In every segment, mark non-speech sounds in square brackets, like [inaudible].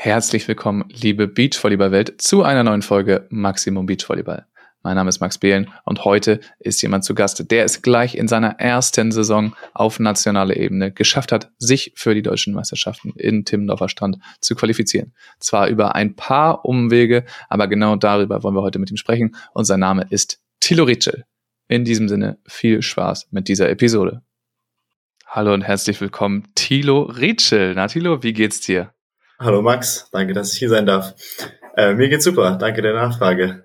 Herzlich willkommen, liebe Beachvolleyball-Welt, zu einer neuen Folge Maximum Beachvolleyball. Mein Name ist Max Behlen und heute ist jemand zu Gast, der es gleich in seiner ersten Saison auf nationaler Ebene geschafft hat, sich für die deutschen Meisterschaften in Timmendorfer Strand zu qualifizieren. Zwar über ein paar Umwege, aber genau darüber wollen wir heute mit ihm sprechen und sein Name ist Thilo Ritschel. In diesem Sinne viel Spaß mit dieser Episode. Hallo und herzlich willkommen, Thilo Ritschel. Na Thilo, wie geht's dir? Hallo Max, danke, dass ich hier sein darf. Äh, mir geht's super, danke der Nachfrage.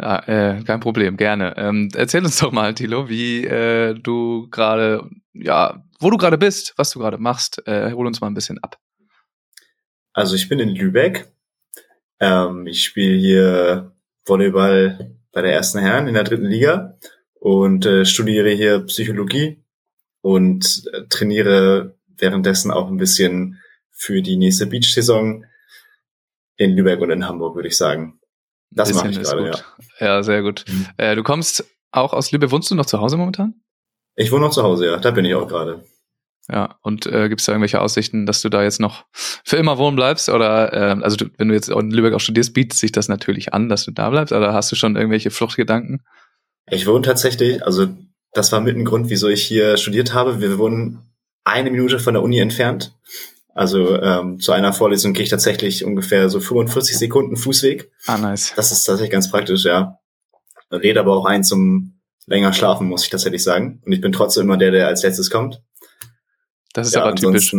Ja, äh, kein Problem, gerne. Ähm, erzähl uns doch mal, Tilo, wie äh, du gerade, ja, wo du gerade bist, was du gerade machst. Äh, hol uns mal ein bisschen ab. Also ich bin in Lübeck. Ähm, ich spiele hier Volleyball bei der ersten Herren in der dritten Liga und äh, studiere hier Psychologie und äh, trainiere währenddessen auch ein bisschen für die nächste Beach-Saison in Lübeck und in Hamburg, würde ich sagen. Das mache ich gerade, ja. Ja, sehr gut. Mhm. Äh, du kommst auch aus Lübeck. Wohnst du noch zu Hause momentan? Ich wohne noch zu Hause, ja. Da bin ich auch gerade. Ja, und äh, gibt es da irgendwelche Aussichten, dass du da jetzt noch für immer wohnen bleibst? Oder äh, also du, wenn du jetzt in Lübeck auch studierst, bietet sich das natürlich an, dass du da bleibst, oder hast du schon irgendwelche Fluchtgedanken? Ich wohne tatsächlich, also das war mit ein Grund, wieso ich hier studiert habe. Wir wohnen eine Minute von der Uni entfernt. Also ähm, zu einer Vorlesung gehe ich tatsächlich ungefähr so 45 Sekunden Fußweg. Ah, nice. Das ist tatsächlich ganz praktisch, ja. Rede aber auch ein zum länger schlafen, muss ich tatsächlich sagen. Und ich bin trotzdem immer der, der als letztes kommt. Das ist ja, aber typisch.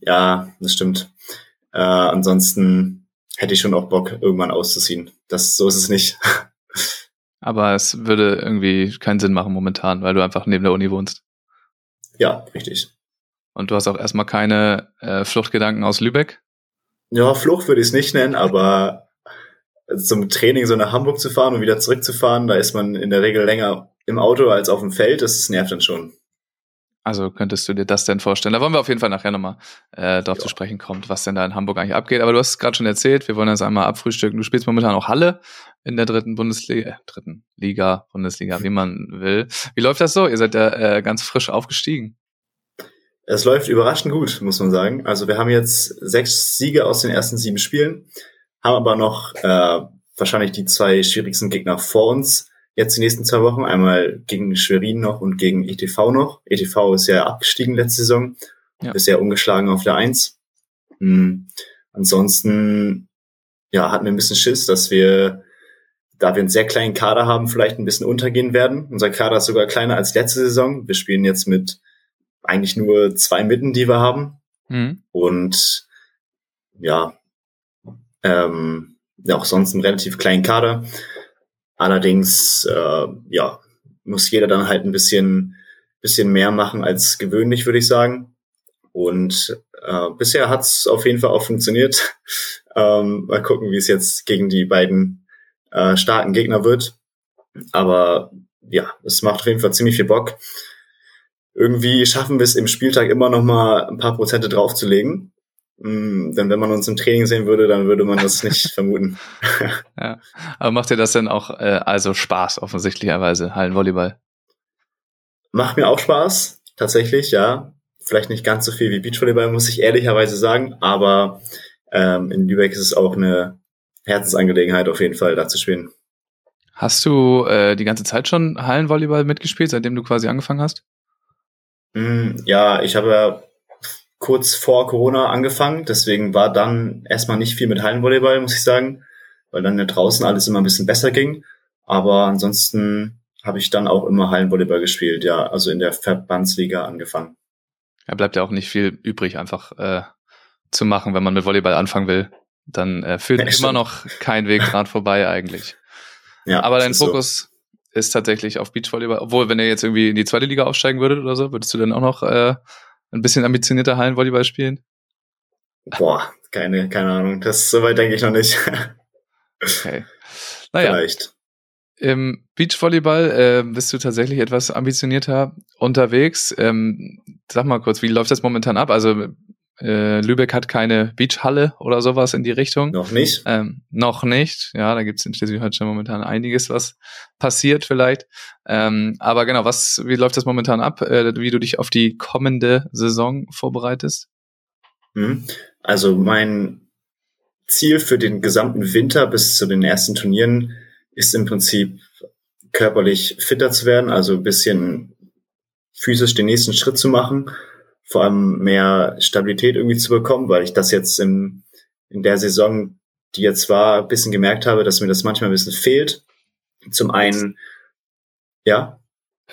Ja, das stimmt. Äh, ansonsten hätte ich schon auch Bock, irgendwann auszuziehen. Das, so ist es nicht. [laughs] Aber es würde irgendwie keinen Sinn machen momentan, weil du einfach neben der Uni wohnst. Ja, richtig. Und du hast auch erstmal keine äh, Fluchtgedanken aus Lübeck? Ja, Flucht würde ich es nicht nennen, aber zum Training so nach Hamburg zu fahren und wieder zurückzufahren, da ist man in der Regel länger im Auto als auf dem Feld. Das nervt dann schon. Also könntest du dir das denn vorstellen? Da wollen wir auf jeden Fall nachher nochmal äh, darauf ja. zu sprechen kommt, was denn da in Hamburg eigentlich abgeht. Aber du hast es gerade schon erzählt, wir wollen das einmal abfrühstücken. Du spielst momentan auch Halle in der dritten Bundesliga, äh, dritten Liga, Bundesliga, wie man will. Wie läuft das so? Ihr seid ja äh, ganz frisch aufgestiegen. Es läuft überraschend gut, muss man sagen. Also wir haben jetzt sechs Siege aus den ersten sieben Spielen, haben aber noch äh, wahrscheinlich die zwei schwierigsten Gegner vor uns. Jetzt die nächsten zwei Wochen, einmal gegen Schwerin noch und gegen ETV noch. ETV ist ja abgestiegen letzte Saison, ja. bisher ungeschlagen auf der Eins. Mhm. Ansonsten ja, hatten wir ein bisschen Schiss, dass wir, da wir einen sehr kleinen Kader haben, vielleicht ein bisschen untergehen werden. Unser Kader ist sogar kleiner als letzte Saison. Wir spielen jetzt mit eigentlich nur zwei Mitten, die wir haben. Mhm. Und ja, ähm, ja, auch sonst einen relativ kleinen Kader. Allerdings, äh, ja, muss jeder dann halt ein bisschen, bisschen mehr machen als gewöhnlich, würde ich sagen. Und äh, bisher hat's auf jeden Fall auch funktioniert. [laughs] ähm, mal gucken, wie es jetzt gegen die beiden äh, starken Gegner wird. Aber ja, es macht auf jeden Fall ziemlich viel Bock irgendwie schaffen wir es im Spieltag immer noch mal ein paar Prozente draufzulegen. Mm, denn wenn man uns im Training sehen würde, dann würde man das nicht [laughs] vermuten. [laughs] ja. Aber macht dir das denn auch äh, also Spaß, offensichtlicherweise, Hallenvolleyball? Macht mir auch Spaß, tatsächlich, ja. Vielleicht nicht ganz so viel wie Beachvolleyball, muss ich ehrlicherweise sagen, aber ähm, in Lübeck ist es auch eine Herzensangelegenheit, auf jeden Fall da zu spielen. Hast du äh, die ganze Zeit schon Hallenvolleyball mitgespielt, seitdem du quasi angefangen hast? Mm, ja, ich habe ja kurz vor Corona angefangen, deswegen war dann erstmal nicht viel mit Hallenvolleyball, muss ich sagen, weil dann ja draußen alles immer ein bisschen besser ging. Aber ansonsten habe ich dann auch immer Hallenvolleyball gespielt, ja, also in der Verbandsliga angefangen. Da bleibt ja auch nicht viel übrig, einfach äh, zu machen, wenn man mit Volleyball anfangen will. Dann äh, führt ja, immer noch kein Weg dran vorbei eigentlich. Ja, Aber dein Fokus ist tatsächlich auf Beachvolleyball. Obwohl, wenn ihr jetzt irgendwie in die zweite Liga aufsteigen würdet oder so, würdest du dann auch noch äh, ein bisschen ambitionierter Hallenvolleyball spielen? Boah, keine, keine Ahnung. Das soweit denke ich noch nicht. okay. Naja. Vielleicht. Im Beachvolleyball äh, bist du tatsächlich etwas ambitionierter unterwegs. Ähm, sag mal kurz, wie läuft das momentan ab? Also äh, Lübeck hat keine Beachhalle oder sowas in die Richtung. Noch nicht? Ähm, noch nicht. Ja, da gibt es in Schleswig-Holstein momentan einiges, was passiert vielleicht. Ähm, aber genau, was, wie läuft das momentan ab? Äh, wie du dich auf die kommende Saison vorbereitest? Mhm. Also mein Ziel für den gesamten Winter bis zu den ersten Turnieren ist im Prinzip körperlich fitter zu werden, also ein bisschen physisch den nächsten Schritt zu machen, vor allem mehr Stabilität irgendwie zu bekommen, weil ich das jetzt in, in der Saison, die jetzt war, ein bisschen gemerkt habe, dass mir das manchmal ein bisschen fehlt. Zum einen, ja.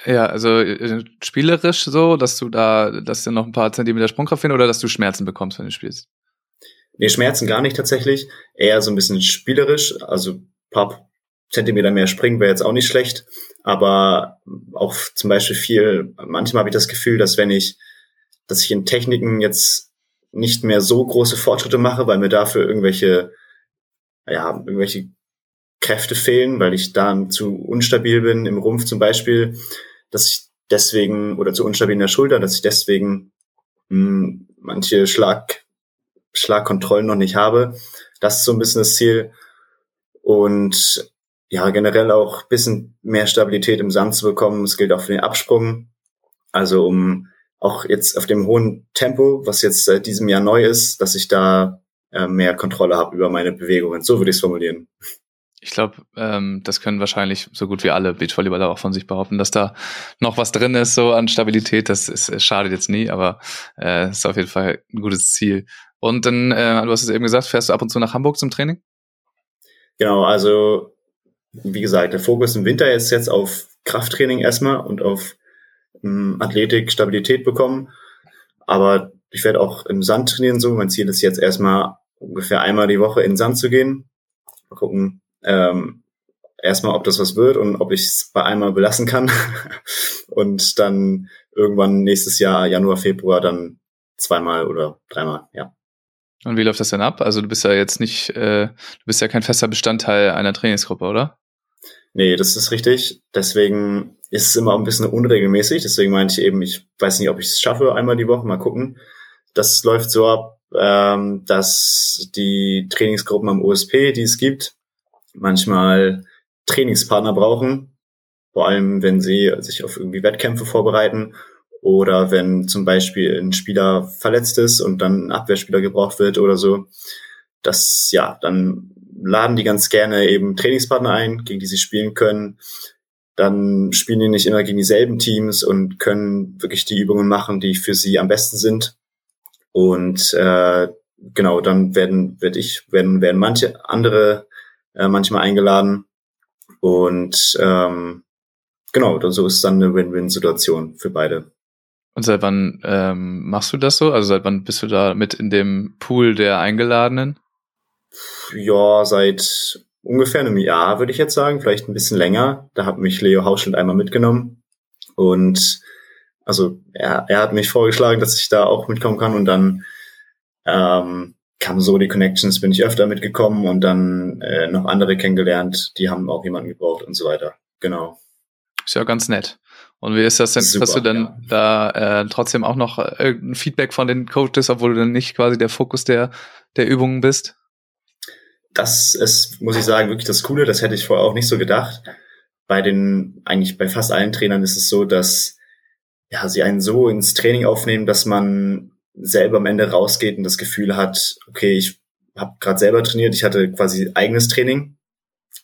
Ja, also äh, spielerisch so, dass du da, dass du noch ein paar Zentimeter Sprungkraft findest oder dass du Schmerzen bekommst, wenn du spielst? Nee, Schmerzen gar nicht tatsächlich. Eher so ein bisschen spielerisch. Also paar Zentimeter mehr springen wäre jetzt auch nicht schlecht. Aber auch zum Beispiel viel, manchmal habe ich das Gefühl, dass wenn ich, dass ich in Techniken jetzt nicht mehr so große Fortschritte mache, weil mir dafür irgendwelche, ja, irgendwelche Kräfte fehlen, weil ich dann zu unstabil bin im Rumpf zum Beispiel, dass ich deswegen oder zu unstabil in der Schulter, dass ich deswegen mh, hm, manche Schlag Schlagkontrollen noch nicht habe. Das ist so ein bisschen das Ziel. Und ja, generell auch bisschen mehr Stabilität im Sand zu bekommen. Es gilt auch für den Absprung. Also um auch jetzt auf dem hohen Tempo, was jetzt seit diesem Jahr neu ist, dass ich da äh, mehr Kontrolle habe über meine Bewegungen. So würde ich es formulieren. Ich glaube, ähm, das können wahrscheinlich so gut wie alle Beachvolleyballer auch von sich behaupten, dass da noch was drin ist, so an Stabilität. Das ist, es schadet jetzt nie, aber äh, ist auf jeden Fall ein gutes Ziel. Und dann, äh, du hast es eben gesagt, fährst du ab und zu nach Hamburg zum Training? Genau, also wie gesagt, der Fokus im Winter ist jetzt auf Krafttraining erstmal und auf Athletik, Stabilität bekommen. Aber ich werde auch im Sand trainieren so. Mein Ziel ist jetzt erstmal ungefähr einmal die Woche in den Sand zu gehen. Mal gucken, ähm, erstmal, ob das was wird und ob ich es bei einmal belassen kann. [laughs] und dann irgendwann nächstes Jahr, Januar, Februar, dann zweimal oder dreimal, ja. Und wie läuft das denn ab? Also du bist ja jetzt nicht, äh, du bist ja kein fester Bestandteil einer Trainingsgruppe, oder? Nee, das ist richtig. Deswegen ist es immer ein bisschen unregelmäßig. Deswegen meinte ich eben, ich weiß nicht, ob ich es schaffe, einmal die Woche, mal gucken. Das läuft so ab, ähm, dass die Trainingsgruppen am OSP, die es gibt, manchmal Trainingspartner brauchen. Vor allem, wenn sie sich auf irgendwie Wettkämpfe vorbereiten oder wenn zum Beispiel ein Spieler verletzt ist und dann ein Abwehrspieler gebraucht wird oder so, das, ja, dann laden die ganz gerne eben Trainingspartner ein, gegen die sie spielen können. Dann spielen die nicht immer gegen dieselben Teams und können wirklich die Übungen machen, die für sie am besten sind. Und äh, genau, dann werden, werd ich, werden, werden manche andere äh, manchmal eingeladen. Und ähm, genau, so ist dann eine Win-Win-Situation für beide. Und seit wann ähm, machst du das so? Also seit wann bist du da mit in dem Pool der Eingeladenen? Ja, seit ungefähr einem Jahr, würde ich jetzt sagen, vielleicht ein bisschen länger. Da hat mich Leo Hauschild einmal mitgenommen. Und also er, er hat mich vorgeschlagen, dass ich da auch mitkommen kann. Und dann ähm, kamen so die Connections, bin ich öfter mitgekommen und dann äh, noch andere kennengelernt, die haben auch jemanden gebraucht und so weiter. Genau. Ist ja ganz nett. Und wie ist das denn? Super, hast du denn ja. da äh, trotzdem auch noch äh, irgendein Feedback von den Coaches, obwohl du dann nicht quasi der Fokus der, der Übungen bist? Das ist, muss ich sagen, wirklich das Coole. Das hätte ich vorher auch nicht so gedacht. Bei den, eigentlich bei fast allen Trainern ist es so, dass ja, sie einen so ins Training aufnehmen, dass man selber am Ende rausgeht und das Gefühl hat, okay, ich habe gerade selber trainiert, ich hatte quasi eigenes Training,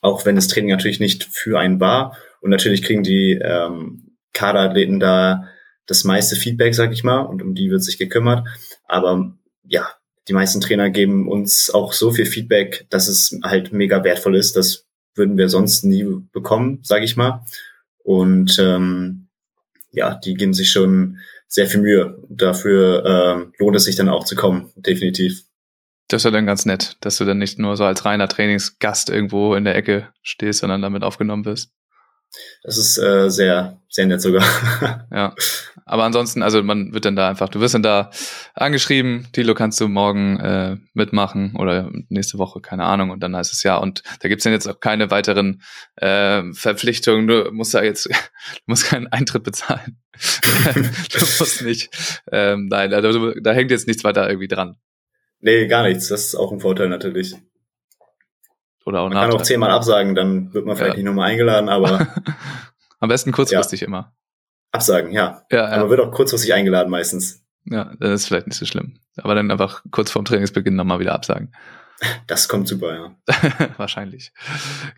auch wenn das Training natürlich nicht für einen war. Und natürlich kriegen die ähm, Kaderathleten da das meiste Feedback, sag ich mal, und um die wird sich gekümmert. Aber ja, die meisten Trainer geben uns auch so viel Feedback, dass es halt mega wertvoll ist. Das würden wir sonst nie bekommen, sag ich mal. Und ähm, ja, die geben sich schon sehr viel Mühe. Dafür ähm, lohnt es sich dann auch zu kommen, definitiv. Das ist ja dann ganz nett, dass du dann nicht nur so als reiner Trainingsgast irgendwo in der Ecke stehst, sondern damit aufgenommen wirst. Das ist äh, sehr, sehr nett sogar. ja. [laughs] Aber ansonsten, also man wird dann da einfach, du wirst dann da angeschrieben, Tilo, kannst du morgen äh, mitmachen oder nächste Woche, keine Ahnung, und dann heißt es ja. Und da gibt's dann jetzt auch keine weiteren äh, Verpflichtungen. Du musst da jetzt, [laughs] du musst keinen Eintritt bezahlen. [laughs] du musst nicht. Ähm, nein, also, da hängt jetzt nichts weiter irgendwie dran. Nee, gar nichts. Das ist auch ein Vorteil natürlich. Oder auch man kann auch zehnmal absagen, dann wird man vielleicht ja. nicht nochmal eingeladen, aber. [laughs] Am besten kurzfristig ja. immer. Absagen, ja. ja aber ja. wird auch kurzfristig eingeladen meistens. Ja, das ist vielleicht nicht so schlimm. Aber dann einfach kurz vorm Trainingsbeginn nochmal wieder absagen. [laughs] Das kommt super, ja. [laughs] Wahrscheinlich.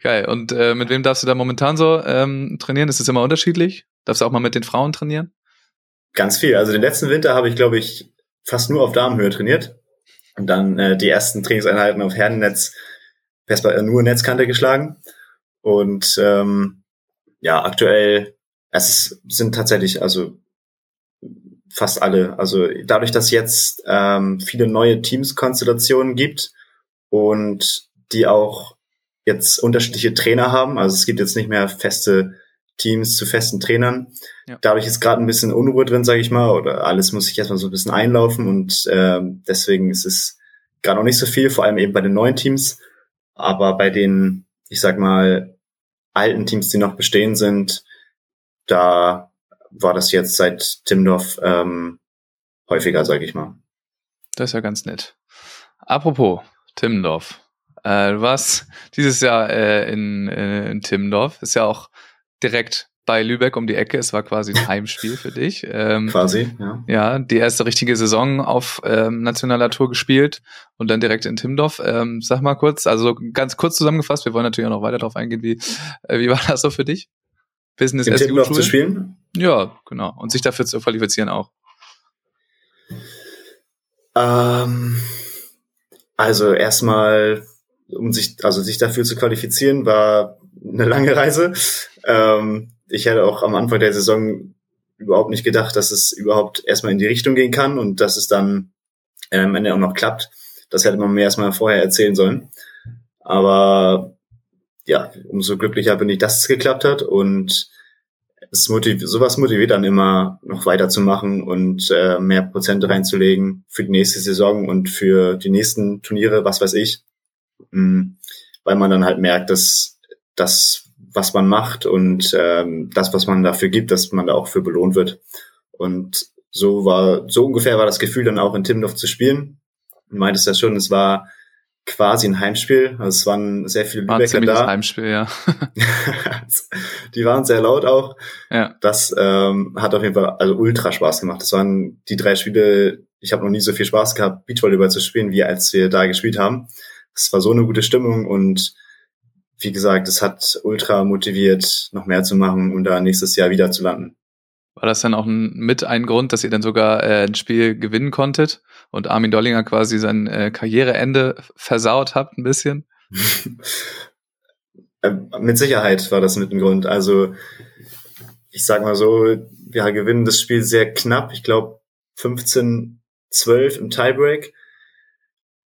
Geil. Und äh, mit wem darfst du da momentan so ähm, trainieren? Ist es immer unterschiedlich? Darfst du auch mal mit den Frauen trainieren? Ganz viel. Also den letzten Winter habe ich, glaube ich, fast nur auf Damenhöhe trainiert. Und dann äh, die ersten Trainingseinheiten auf Herrennetz, äh, nur Netzkante geschlagen. Und ähm, ja, aktuell, es sind tatsächlich, also fast alle. Also dadurch, dass jetzt ähm, viele neue Teamskonstellationen gibt und die auch jetzt unterschiedliche Trainer haben, also es gibt jetzt nicht mehr feste Teams zu festen Trainern. Ja. Dadurch ist gerade ein bisschen Unruhe drin, sage ich mal, oder alles muss sich erstmal so ein bisschen einlaufen und ähm, deswegen ist es gerade noch nicht so viel, vor allem eben bei den neuen Teams. Aber bei den, ich sag mal, alten Teams, die noch bestehen sind, da war das jetzt seit Timdorf ähm, häufiger, sage ich mal. Das ist ja ganz nett. Apropos Timmendorf. Äh, du warst dieses Jahr äh, in, äh, in Timmendorf. Ist ja auch direkt bei Lübeck um die Ecke. Es war quasi ein Heimspiel für dich. Ähm, quasi, ja. Ja, die erste richtige Saison auf ähm, nationaler Tour gespielt und dann direkt in Timmendorf. Ähm, sag mal kurz, also ganz kurz zusammengefasst, wir wollen natürlich auch noch weiter darauf eingehen, wie, äh, wie war das so für dich? Business in Timmendorf zu spielen? Ja, genau. Und sich dafür zu qualifizieren auch. Ähm, also erstmal, um sich, also sich dafür zu qualifizieren, war eine lange Reise. Ähm, ich hätte auch am Anfang der Saison überhaupt nicht gedacht, dass es überhaupt erstmal in die Richtung gehen kann und dass es dann äh, am Ende auch noch klappt. Das hätte man mir erstmal vorher erzählen sollen. Aber ja, umso glücklicher bin ich, dass es geklappt hat und es motiviert, sowas motiviert dann immer noch weiterzumachen und äh, mehr Prozente reinzulegen für die nächste Saison und für die nächsten Turniere, was weiß ich. Mhm. Weil man dann halt merkt, dass das, was man macht und ähm, das, was man dafür gibt, dass man da auch für belohnt wird. Und so war, so ungefähr war das Gefühl dann auch in Timdorf zu spielen. Du meintest ja schon, es war quasi ein Heimspiel. Also es waren sehr viele Lübecker da. Heimspiel, ja. [laughs] die waren sehr laut auch. Ja. Das ähm, hat auf jeden Fall also ultra Spaß gemacht. Das waren die drei Spiele. Ich habe noch nie so viel Spaß gehabt, Beachvolleyball zu spielen, wie als wir da gespielt haben. Es war so eine gute Stimmung und wie gesagt, es hat ultra motiviert, noch mehr zu machen und da nächstes Jahr wieder zu landen. War das dann auch ein, mit ein Grund, dass ihr dann sogar äh, ein Spiel gewinnen konntet und Armin Dollinger quasi sein äh, Karriereende versaut habt ein bisschen? [laughs] Äh, mit Sicherheit war das mit ein Grund. Also ich sag mal so, wir gewinnen das Spiel sehr knapp. Ich glaube 15-12 im Tiebreak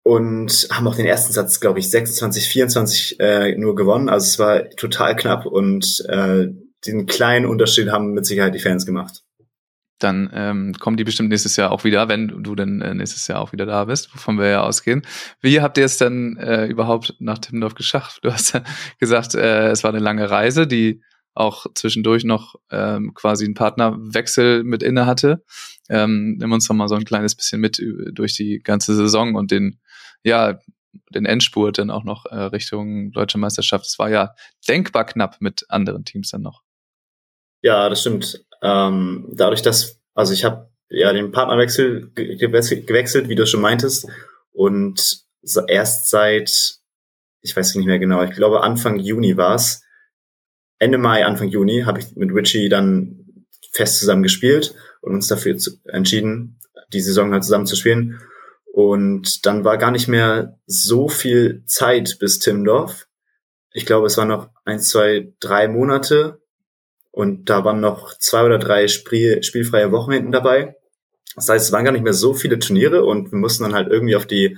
und haben auch den ersten Satz, glaube ich, 26, 24 äh, nur gewonnen. Also es war total knapp und äh, den kleinen Unterschied haben mit Sicherheit die Fans gemacht. Dann ähm, kommen die bestimmt nächstes Jahr auch wieder, wenn du dann äh, nächstes Jahr auch wieder da bist, wovon wir ja ausgehen. Wie habt ihr es denn äh, überhaupt nach Timmendorf geschafft? Du hast ja [laughs] gesagt, äh, es war eine lange Reise, die auch zwischendurch noch ähm, quasi einen Partnerwechsel mit inne hatte. Ähm, nimm uns doch mal so ein kleines bisschen mit durch die ganze Saison und den, ja, den Endspurt dann auch noch äh, Richtung Deutsche Meisterschaft. Es war ja denkbar knapp mit anderen Teams dann noch. Ja, das stimmt. Ähm, dadurch, dass, also ich habe ja den Partnerwechsel gewechselt, wie du schon meintest, und erst seit, ich weiß nicht mehr genau, ich glaube Anfang Juni war's, Ende Mai, Anfang Juni, habe ich mit Richie dann fest zusammen gespielt und uns dafür entschieden, die Saison halt zusammen zu spielen. Und dann war gar nicht mehr so viel Zeit bis Timdorf. Ich glaube, es waren noch ein, zwei, drei Monate und da waren noch zwei oder drei Spiel, spielfreie Wochen hinten dabei. Das heißt, es waren gar nicht mehr so viele Turniere und wir mussten dann halt irgendwie auf die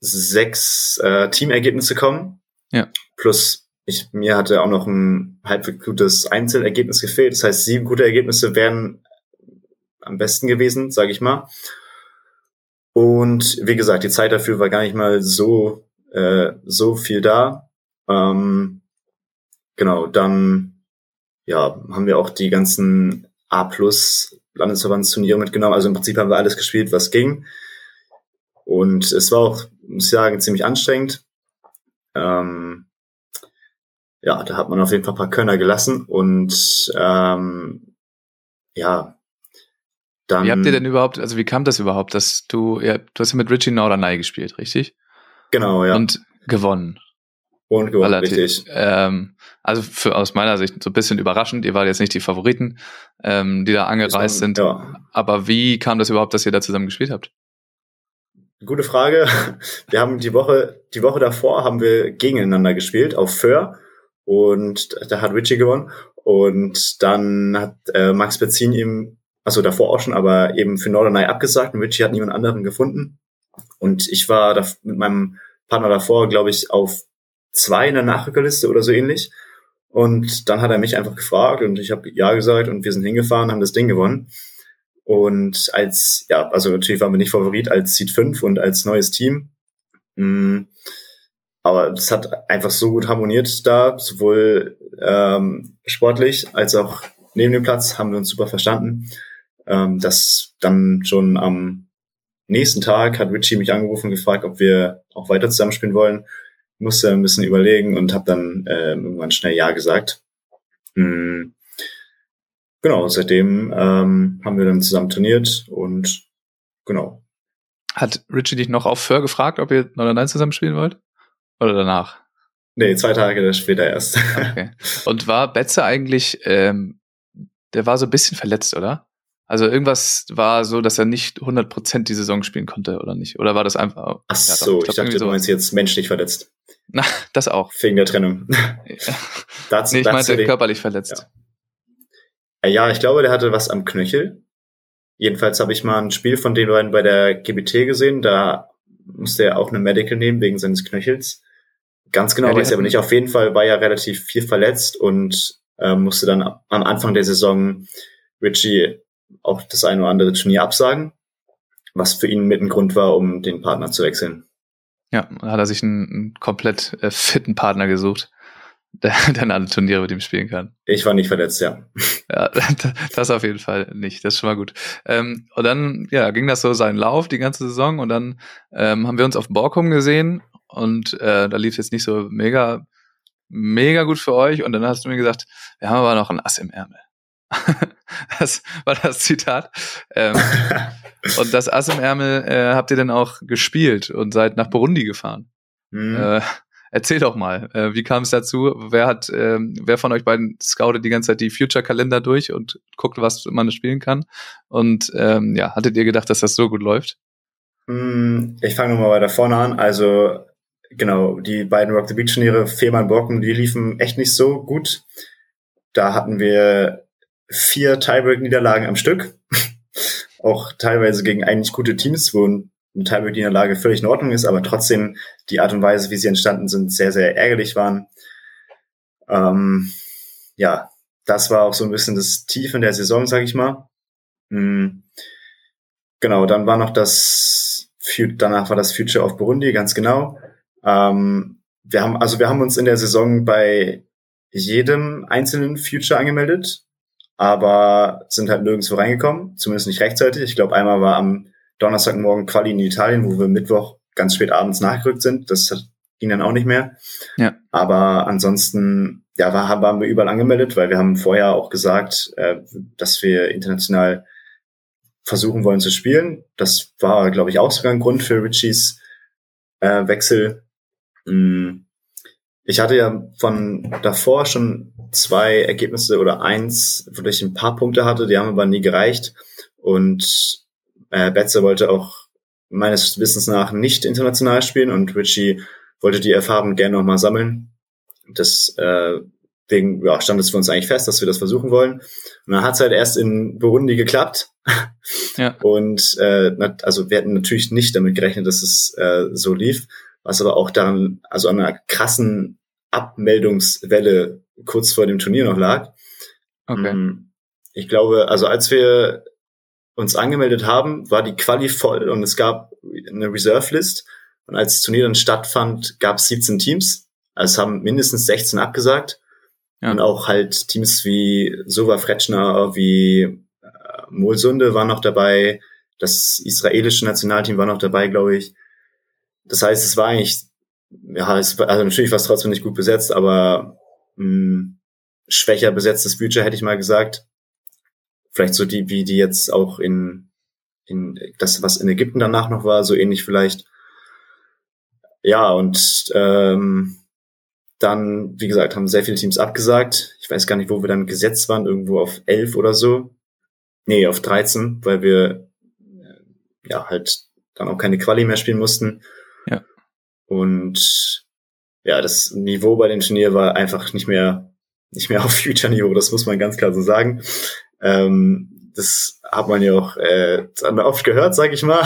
sechs äh, Teamergebnisse kommen. Ja. Plus ich, mir hatte auch noch ein halbwegs gutes Einzelergebnis gefehlt. Das heißt, sieben gute Ergebnisse wären am besten gewesen, sage ich mal. Und wie gesagt, die Zeit dafür war gar nicht mal so äh, so viel da. Ähm, genau, dann ja, haben wir auch die ganzen A plus Landesverbandsturniere mitgenommen. Also im Prinzip haben wir alles gespielt, was ging. Und es war auch, muss ich sagen, ziemlich anstrengend. Ähm, ja, da hat man auf jeden Fall ein paar Könner gelassen und ähm, ja, dann. Wie habt ihr denn überhaupt, also wie kam das überhaupt, dass du, ja, du hast ja mit Richie Norderney gespielt, richtig? Genau, ja. Und gewonnen. Und gewonnen, richtig. Ähm, also für, aus meiner Sicht so ein bisschen überraschend. Ihr wart jetzt nicht die Favoriten, ähm, die da angereist sind. Ja. Aber wie kam das überhaupt, dass ihr da zusammen gespielt habt? Gute Frage. Wir haben die Woche, die Woche davor haben wir gegeneinander gespielt auf Föhr und da hat Richie gewonnen und dann hat äh, Max Bezin ihm, also davor auch schon, aber eben für Norderney abgesagt und Richie hat niemand anderen gefunden und ich war da mit meinem Partner davor, glaube ich, auf zwei in der Nachrückerliste oder so ähnlich und dann hat er mich einfach gefragt und ich habe ja gesagt und wir sind hingefahren, haben das Ding gewonnen. Und als, ja, also natürlich waren wir nicht Favorit als Seed 5 und als neues Team. Mhm. Aber es hat einfach so gut harmoniert da, sowohl ähm, sportlich als auch neben dem Platz haben wir uns super verstanden. Ähm, dass dann schon am nächsten Tag hat Richie mich angerufen und gefragt, ob wir auch weiter zusammenspielen wollen. Musste ein bisschen überlegen und habe dann äh, irgendwann schnell Ja gesagt. Mhm genau, seitdem ähm, haben wir dann zusammen trainiert und genau. Hat Richie dich noch auf Föhr gefragt, ob ihr 9 9 zusammen spielen wollt? Oder danach? Nee, zwei Tage später erst. [laughs] Okay. Und war Betze eigentlich, ähm, der war so ein bisschen verletzt, oder? Also irgendwas war so, dass er nicht 100% die Saison spielen konnte, oder nicht? Oder war das einfach... Ach so, ich, ich dachte, du meinst jetzt menschlich verletzt. Na, das auch. Wegen der Trennung. [laughs] das, nee, ich meinte körperlich verletzt. Ja. Ja, ich glaube, der hatte was am Knöchel. Jedenfalls habe ich mal ein Spiel von den beiden bei der GBT gesehen. Da musste er auch eine Medical nehmen wegen seines Knöchels. Ganz genau ja, weiß ich aber nicht. Auf jeden Fall war er relativ viel verletzt und äh, musste dann am Anfang der Saison Richie auch das eine oder andere Turnier absagen, was für ihn mit ein Grund war, um den Partner zu wechseln. Ja, hat er sich einen, einen komplett äh, fitten Partner gesucht [laughs] der dann alle Turniere mit ihm spielen kann. Ich war nicht verletzt, ja. [laughs] Ja, das auf jeden Fall nicht. Das ist schon mal gut. Ähm, und dann, ja, ging das so seinen Lauf die ganze Saison und dann ähm, haben wir uns auf Borkum gesehen und äh, da lief es jetzt nicht so mega, mega gut für euch und dann hast du mir gesagt, wir haben aber noch ein Ass im Ärmel. [laughs] das war das Zitat. Ähm, [laughs] und das Ass im Ärmel äh, habt ihr dann auch gespielt und seid nach Burundi gefahren. Mhm. Äh, Erzähl doch mal, äh, wie kam es dazu? Wer hat, äh, wer von euch beiden scoutet die ganze Zeit die Future-Kalender durch und guckt, was man spielen kann? Und ähm, ja, hattet ihr gedacht, dass das so gut läuft? Hm, ich fange nochmal weiter vorne an. Also genau, die beiden Rock the Beach Turniere, Fehmarn Borken, die liefen echt nicht so gut. Da hatten wir vier Tiebreak-Niederlagen am Stück. [laughs] Auch teilweise gegen eigentlich gute Teams, wo eine Tiebreak-Niederlage völlig in Ordnung ist, aber trotzdem die Art und Weise, wie sie entstanden sind, sehr, sehr ärgerlich waren. Ähm, ja, das war auch so ein bisschen das Tief in der Saison, sag ich mal. Mhm. Genau, dann war noch das, danach war das Future of Burundi, ganz genau. Ähm, wir haben, also wir haben uns in der Saison bei jedem einzelnen Future angemeldet, aber sind halt nirgendwo reingekommen, zumindest nicht rechtzeitig. Ich glaube, einmal war am Donnerstagmorgen Quali in Italien, wo wir Mittwoch ganz spät abends nachgerückt sind. Das ging dann auch nicht mehr. Ja. Aber ansonsten, ja, war, waren wir überall angemeldet, weil wir haben vorher auch gesagt, äh, dass wir international versuchen wollen zu spielen. Das war, glaube ich, auch sogar ein Grund für Richies äh, Wechsel. Mm. Ich hatte ja von davor schon zwei Ergebnisse oder eins, wo ich ein paar Punkte hatte, die haben aber nie gereicht. Und äh, Betze wollte auch meines Wissens nach nicht international spielen und Richie wollte die Erfahrung gerne nochmal sammeln. Deswegen äh, ja, stand es für uns eigentlich fest, dass wir das versuchen wollen. Und dann hat es halt erst in Burundi geklappt. Ja. Und äh, also wir hätten natürlich nicht damit gerechnet, dass es äh, so lief, was aber auch daran, also an einer krassen Abmeldungswelle kurz vor dem Turnier noch lag. Okay. Mm, ich glaube, also als wir uns angemeldet haben, war die Quali voll und es gab eine Reserve-List. Und als das Turnier dann stattfand, gab es 17 Teams. Also es haben mindestens 16 abgesagt. Ja. Und auch halt Teams wie Sova Fretschner, wie äh, Molsunde waren noch dabei. Das israelische Nationalteam war noch dabei, glaube ich. Das heißt, es war eigentlich, ja, es war, also natürlich war es trotzdem nicht gut besetzt, aber mh, hm, schwächer besetztes Budget, hätte ich mal gesagt vielleicht so die, wie die jetzt auch in, in das, was in Ägypten danach noch war, so ähnlich vielleicht. ja, und ähm, dann, wie gesagt, haben sehr viele Teams abgesagt. Ich weiß gar nicht, wo wir dann gesetzt waren, irgendwo auf elf oder so. Nee, auf 13, weil wir ja halt dann auch keine Quali mehr spielen mussten. Und ja, das Niveau bei dem Turnier war einfach nicht mehr nicht mehr [laughs] auf Future-Niveau, das muss man ganz klar so sagen. Ähm, das hat man ja auch äh, oft gehört, sag ich mal.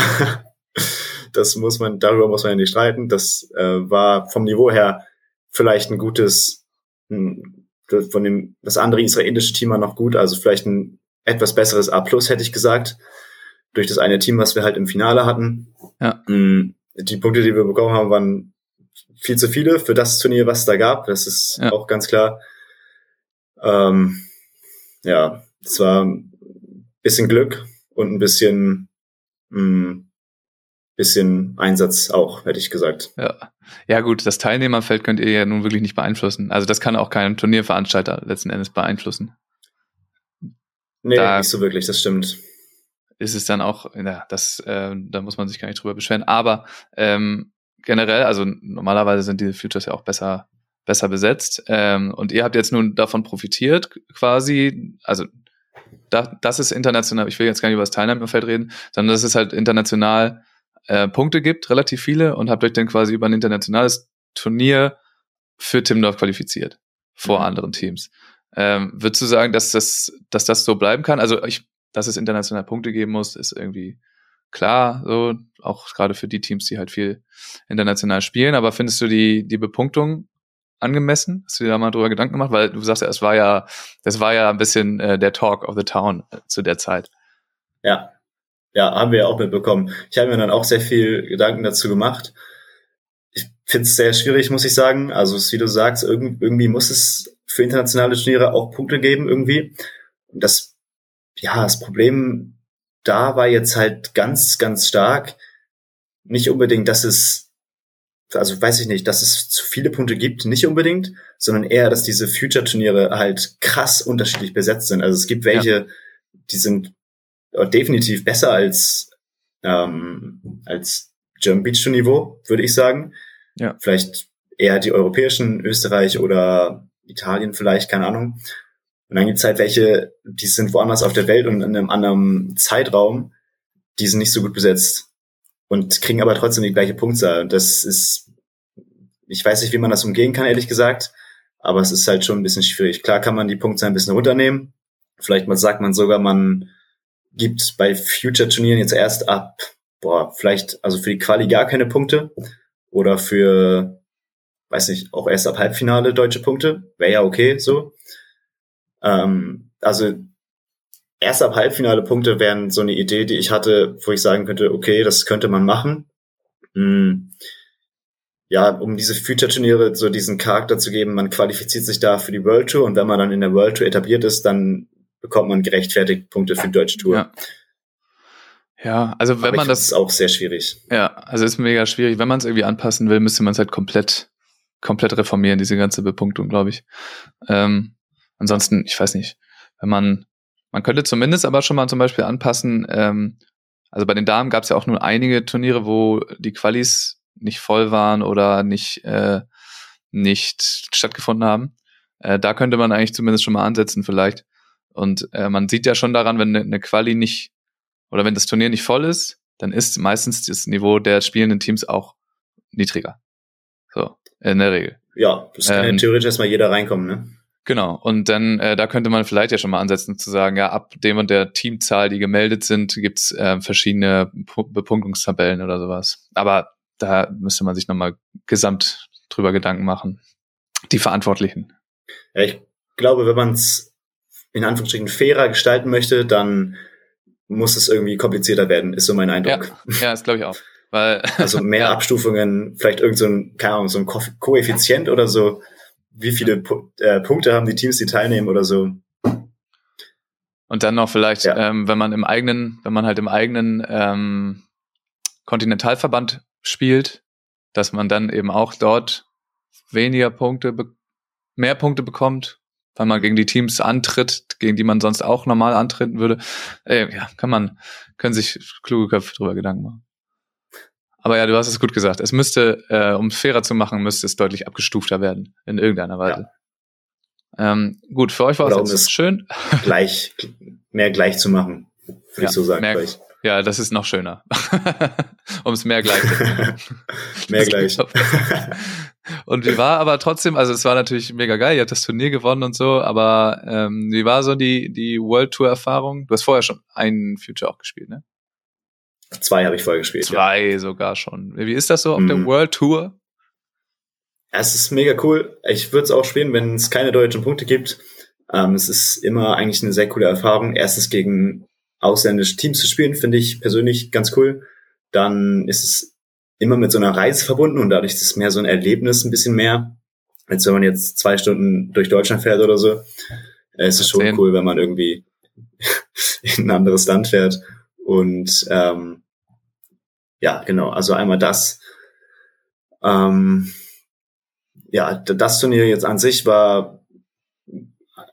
[laughs] das muss man, darüber muss man ja nicht streiten. Das äh, war vom Niveau her vielleicht ein gutes, ein, von dem, das andere israelische Team war noch gut, also vielleicht ein etwas besseres A plus, hätte ich gesagt, durch das eine Team, was wir halt im Finale hatten. Ja. Mm, die Punkte, die wir bekommen haben, waren viel zu viele für das Turnier, was es da gab. Das ist ja. auch ganz klar. Ähm, ja, es war ein bisschen Glück und ein bisschen, mh, mm, bisschen Einsatz auch, hätte ich gesagt. Ja. ja, gut, das Teilnehmerfeld könnt ihr ja nun wirklich nicht beeinflussen. Also das kann auch kein Turnierveranstalter letzten Endes beeinflussen. Nee, da nicht so wirklich, das stimmt. Ist es dann auch, ja, das, äh, da muss man sich gar nicht drüber beschweren. Aber ähm, generell, also normalerweise sind diese Futures ja auch besser besser besetzt. Ähm, und ihr habt jetzt nun davon profitiert, quasi, also da, das ist international, ich will jetzt gar nicht über das Teilnahmefeld reden, sondern dass es halt international äh, Punkte gibt, relativ viele, und habt euch dann quasi über ein internationales Turnier für Timdorf qualifiziert vor mhm. anderen Teams. Ähm, würdest du sagen, dass das, dass das so bleiben kann? Also ich, dass es international Punkte geben muss, ist irgendwie klar, so, auch gerade für die Teams, die halt viel international spielen, aber findest du die, die Bepunktung angemessen? Hast du dir da mal drüber Gedanken gemacht? Weil du sagst ja, es war ja, das war ja ein bisschen äh, der Talk of the Town äh, zu der Zeit. Ja. Ja, haben wir ja auch mitbekommen. Ich habe mir dann auch sehr viel Gedanken dazu gemacht. Ich finde es sehr schwierig, muss ich sagen. Also, wie du sagst, irgendwie, muss es für internationale Turniere auch Punkte geben, irgendwie. Und das, ja, das Problem da war jetzt halt ganz, ganz stark. Nicht unbedingt, dass es also weiß ich nicht, dass es zu viele Punkte gibt, nicht unbedingt, sondern eher, dass diese Future-Turniere halt krass unterschiedlich besetzt sind. Also es gibt welche, ja. die sind definitiv besser als ähm, als German Beach Niveau, würde ich sagen. Ja. Vielleicht eher die europäischen, Österreich oder Italien vielleicht, keine Ahnung. Und dann gibt's halt welche, die sind woanders auf der Welt und in einem anderen Zeitraum, die sind nicht so gut besetzt und kriegen aber trotzdem die gleiche Punktzahl. Und das ist, ich weiß nicht, wie man das umgehen kann, ehrlich gesagt, aber es ist halt schon ein bisschen schwierig. Klar kann man die Punktzahl ein bisschen runternehmen. Vielleicht mal sagt man sogar, man gibt bei Future-Turnieren jetzt erst ab, boah, vielleicht, also für die Quali gar keine Punkte oder für, weiß nicht, auch erst ab Halbfinale deutsche Punkte. Wäre ja okay, so. Ähm, also erst ab Halbfinale Punkte wären so eine Idee, die ich hatte, wo ich sagen könnte, okay, das könnte man machen. Hm. Ja, um diese Future-Turniere so diesen Charakter zu geben, man qualifiziert sich da für die World Tour und wenn man dann in der World Tour etabliert ist, dann bekommt man gerechtfertigt Punkte für die deutsche Tour. Ja. Ja, also wenn man das ist auch sehr schwierig. Ja, also ist mega schwierig. Wenn man es irgendwie anpassen will, müsste man es halt komplett, komplett reformieren, diese ganze Bepunktung, glaube ich. Ähm, ansonsten, ich weiß nicht, wenn man man könnte zumindest aber schon mal zum Beispiel anpassen, ähm, also bei den Damen gab es ja auch nur einige Turniere, wo die Qualis nicht voll waren oder nicht, äh, nicht stattgefunden haben. Äh, da könnte man eigentlich zumindest schon mal ansetzen vielleicht. Und äh, man sieht ja schon daran, wenn eine ne Quali nicht oder wenn das Turnier nicht voll ist, dann ist meistens das Niveau der spielenden Teams auch niedriger. So, in der Regel. Ja, das kann ähm, ja theoretisch erstmal jeder reinkommen, ne? Genau. Und dann, äh, da könnte man vielleicht ja schon mal ansetzen zu sagen, ja, ab dem und der Teamzahl, die gemeldet sind, gibt's äh, verschiedene P Bepunktungstabellen oder sowas. Aber da müsste man sich nochmal gesamt drüber Gedanken machen. Die Verantwortlichen. Ja, ich glaube, wenn man es in Anführungsstrichen fairer gestalten möchte, dann muss es irgendwie komplizierter werden, ist so mein Eindruck. Ja, ja das glaube ich auch. Weil, also [laughs] mehr. Abstufungen, vielleicht irgend so ein, keine Ahnung, so ein Ko Koeffizient oder so, wie viele äh, Punkte haben die Teams, die teilnehmen oder so. Und dann noch vielleicht, ja. ähm, wenn man im eigenen, wenn man halt im eigenen ähm, Kontinentalverband spielt, dass man dann eben auch dort weniger Punkte, mehr Punkte bekommt, weil man gegen die Teams antritt, gegen die man sonst auch normal antreten würde. Äh, ja, kann man, können sich kluge Köpfe drüber Gedanken machen. Aber ja, du hast es gut gesagt. Es müsste, äh, um fairer zu machen, müsste es deutlich abgestufter werden, in irgendeiner Weise. Ja. Ähm, gut, für euch war Oder es jetzt schön. [laughs] Gleich, mehr gleich zu machen, würde ja, ich so sagen. Mehr, ja, das ist noch schöner. [laughs] um es mehr gleich zu machen. [laughs] mehr gleich. und wie war aber trotzdem, also es war natürlich mega geil, ihr habt das Turnier gewonnen und so, aber ähm, wie war so die, die World Tour Erfahrung? Du hast vorher schon einen Future auch gespielt, ne? Zwei habe ich vorher gespielt. Zwei ja. sogar schon. Wie ist das so auf mhm. der World Tour? Es ist mega cool. Ich würde es auch spielen, wenn es keine deutschen Punkte gibt. Ähm, es ist immer eigentlich eine sehr coole Erfahrung. Erstes gegen ausländische Teams zu spielen, finde ich persönlich ganz cool. Dann ist es immer mit so einer Reise verbunden und dadurch ist es mehr so ein Erlebnis, ein bisschen mehr, als wenn man jetzt zwei Stunden durch Deutschland fährt oder so. Es ist schon cool, wenn man irgendwie [laughs] in ein anderes Land fährt und ähm, ja, genau, also einmal das. Ähm, ja, das Turnier jetzt an sich war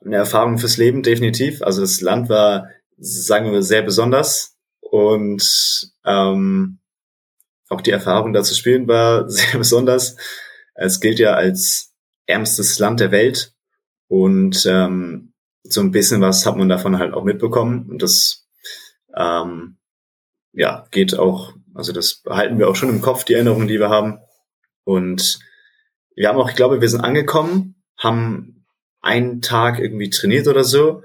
eine Erfahrung fürs Leben, definitiv. Also das Land war, sagen wir, sehr besonders. Und ähm, auch die Erfahrung da zu spielen war [laughs] sehr besonders. Es gilt ja als ärmstes Land der Welt. Und ähm, so ein bisschen was hat man davon halt auch mitbekommen. Und das ähm, ja, geht auch, also das behalten wir auch schon im Kopf, die Erinnerungen, die wir haben. Und wir haben auch, ich glaube, wir sind angekommen, haben einen Tag irgendwie trainiert oder so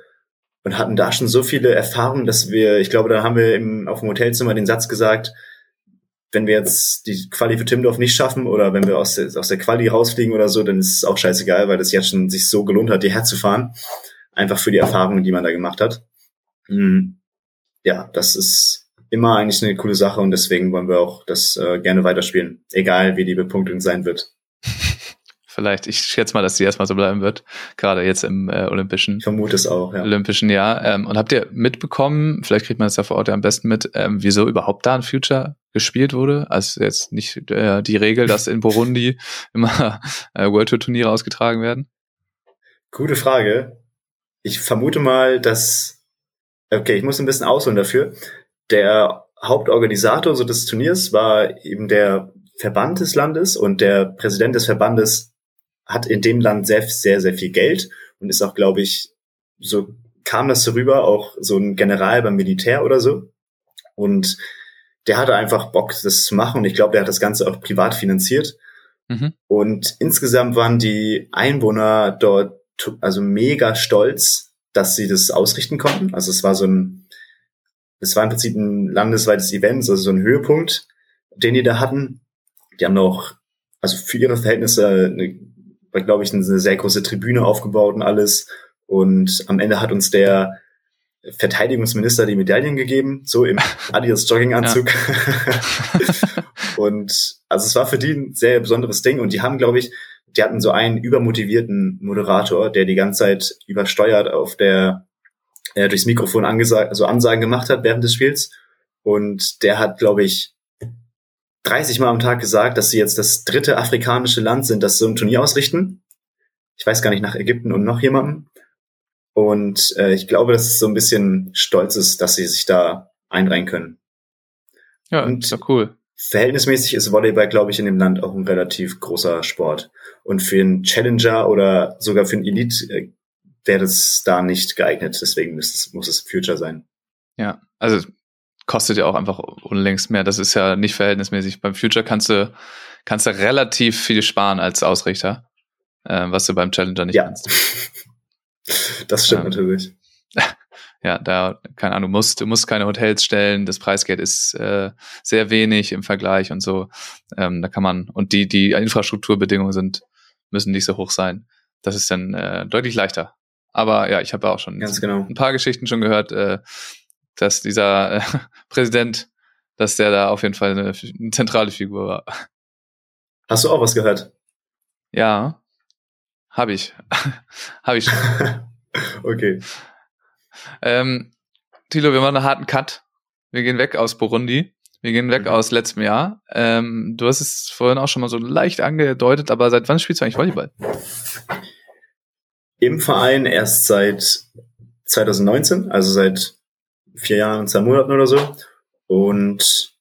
und hatten da schon so viele Erfahrungen, dass wir, ich glaube, da haben wir im, auf dem Hotelzimmer den Satz gesagt, wenn wir jetzt die Quali für Timdorf nicht schaffen oder wenn wir aus der, aus der Quali rausfliegen oder so, dann ist es auch scheißegal, weil das jetzt schon sich so gelohnt hat, hierher zu fahren. Einfach für die Erfahrungen, die man da gemacht hat. Mhm ja, das ist immer eigentlich eine coole Sache und deswegen wollen wir auch das äh, gerne weiterspielen, egal wie die Bepunktung sein wird. [laughs] Vielleicht, ich schätze mal, dass sie erstmal so bleiben wird, gerade jetzt im äh, Olympischen. Ich vermute es auch, ja. Olympischen Jahr. Ähm, und habt ihr mitbekommen, vielleicht kriegt man das ja vor Ort ja am besten mit, ähm, wieso überhaupt da ein Future gespielt wurde? Also jetzt nicht äh, die Regel, dass in Burundi [laughs] immer äh, World Tour Turniere ausgetragen werden? Gute Frage. Ich vermute mal, dass Okay, ich muss ein bisschen ausholen dafür. Der Hauptorganisator so des Turniers war eben der Verband des Landes und der Präsident des Verbandes hat in dem Land sehr, sehr, sehr viel Geld und ist auch, glaube ich, so kam das so rüber, auch so ein General beim Militär oder so. Und der hatte einfach Bock, das zu machen und ich glaube, der hat das Ganze auch privat finanziert. Mhm. Und insgesamt waren die Einwohner dort also mega stolz, dass sie das ausrichten konnten. Also es war so ein, es war im Prinzip ein landesweites Event, also so ein Höhepunkt, den die da hatten. Die haben noch, also für ihre Verhältnisse, eine, glaube ich, eine sehr große Tribüne aufgebaut und alles. Und am Ende hat uns der Verteidigungsminister die Medaillen gegeben, so im [laughs] Adidas Jogginganzug. Ja. [laughs] [laughs] und also es war für die ein sehr besonderes Ding und die haben, glaube ich, die hatten so einen übermotivierten Moderator, der die ganze Zeit übersteuert auf der äh, durchs Mikrofon angesagt, also Ansagen gemacht hat während des Spiels. Und der hat, glaube ich, 30 Mal am Tag gesagt, dass sie jetzt das dritte afrikanische Land sind, das so ein Turnier ausrichten. Ich weiß gar nicht nach Ägypten und noch jemandem. Und äh, ich glaube, dass es so ein bisschen stolz ist, dass sie sich da einreihen können. Ja, und ist doch cool. Verhältnismäßig ist Volleyball, glaube ich, in dem Land auch ein relativ großer Sport. Und für einen Challenger oder sogar für einen Elite äh, wäre das da nicht geeignet. Deswegen muss es, muss es Future sein. Ja, also kostet ja auch einfach unlängst mehr. Das ist ja nicht verhältnismäßig. Beim Future kannst du, kannst du relativ viel sparen als Ausrichter, äh, was du beim Challenger nicht ja. kannst. [laughs] das stimmt ähm, natürlich. [laughs] ja, da, keine Ahnung, musst, du musst keine Hotels stellen, das Preisgeld ist äh, sehr wenig im Vergleich und so. Ähm, da kann man, und die, die Infrastrukturbedingungen sind, müssen nicht so hoch sein. Das ist dann äh, deutlich leichter. Aber ja, ich habe auch schon genau. ein paar Geschichten schon gehört, äh, dass dieser äh, [laughs] Präsident, dass der da auf jeden Fall eine, eine zentrale Figur war. Hast du auch was gehört? Ja, habe ich. [laughs] habe ich schon. [laughs] okay. Ähm, Tilo, wir machen einen harten Cut. Wir gehen weg aus Burundi. Wir gehen weg mhm. aus letztem Jahr. Ähm, du hast es vorhin auch schon mal so leicht angedeutet, aber seit wann spielst du eigentlich Volleyball? Im Verein erst seit 2019, also seit vier Jahren und zwei Monaten oder so. Und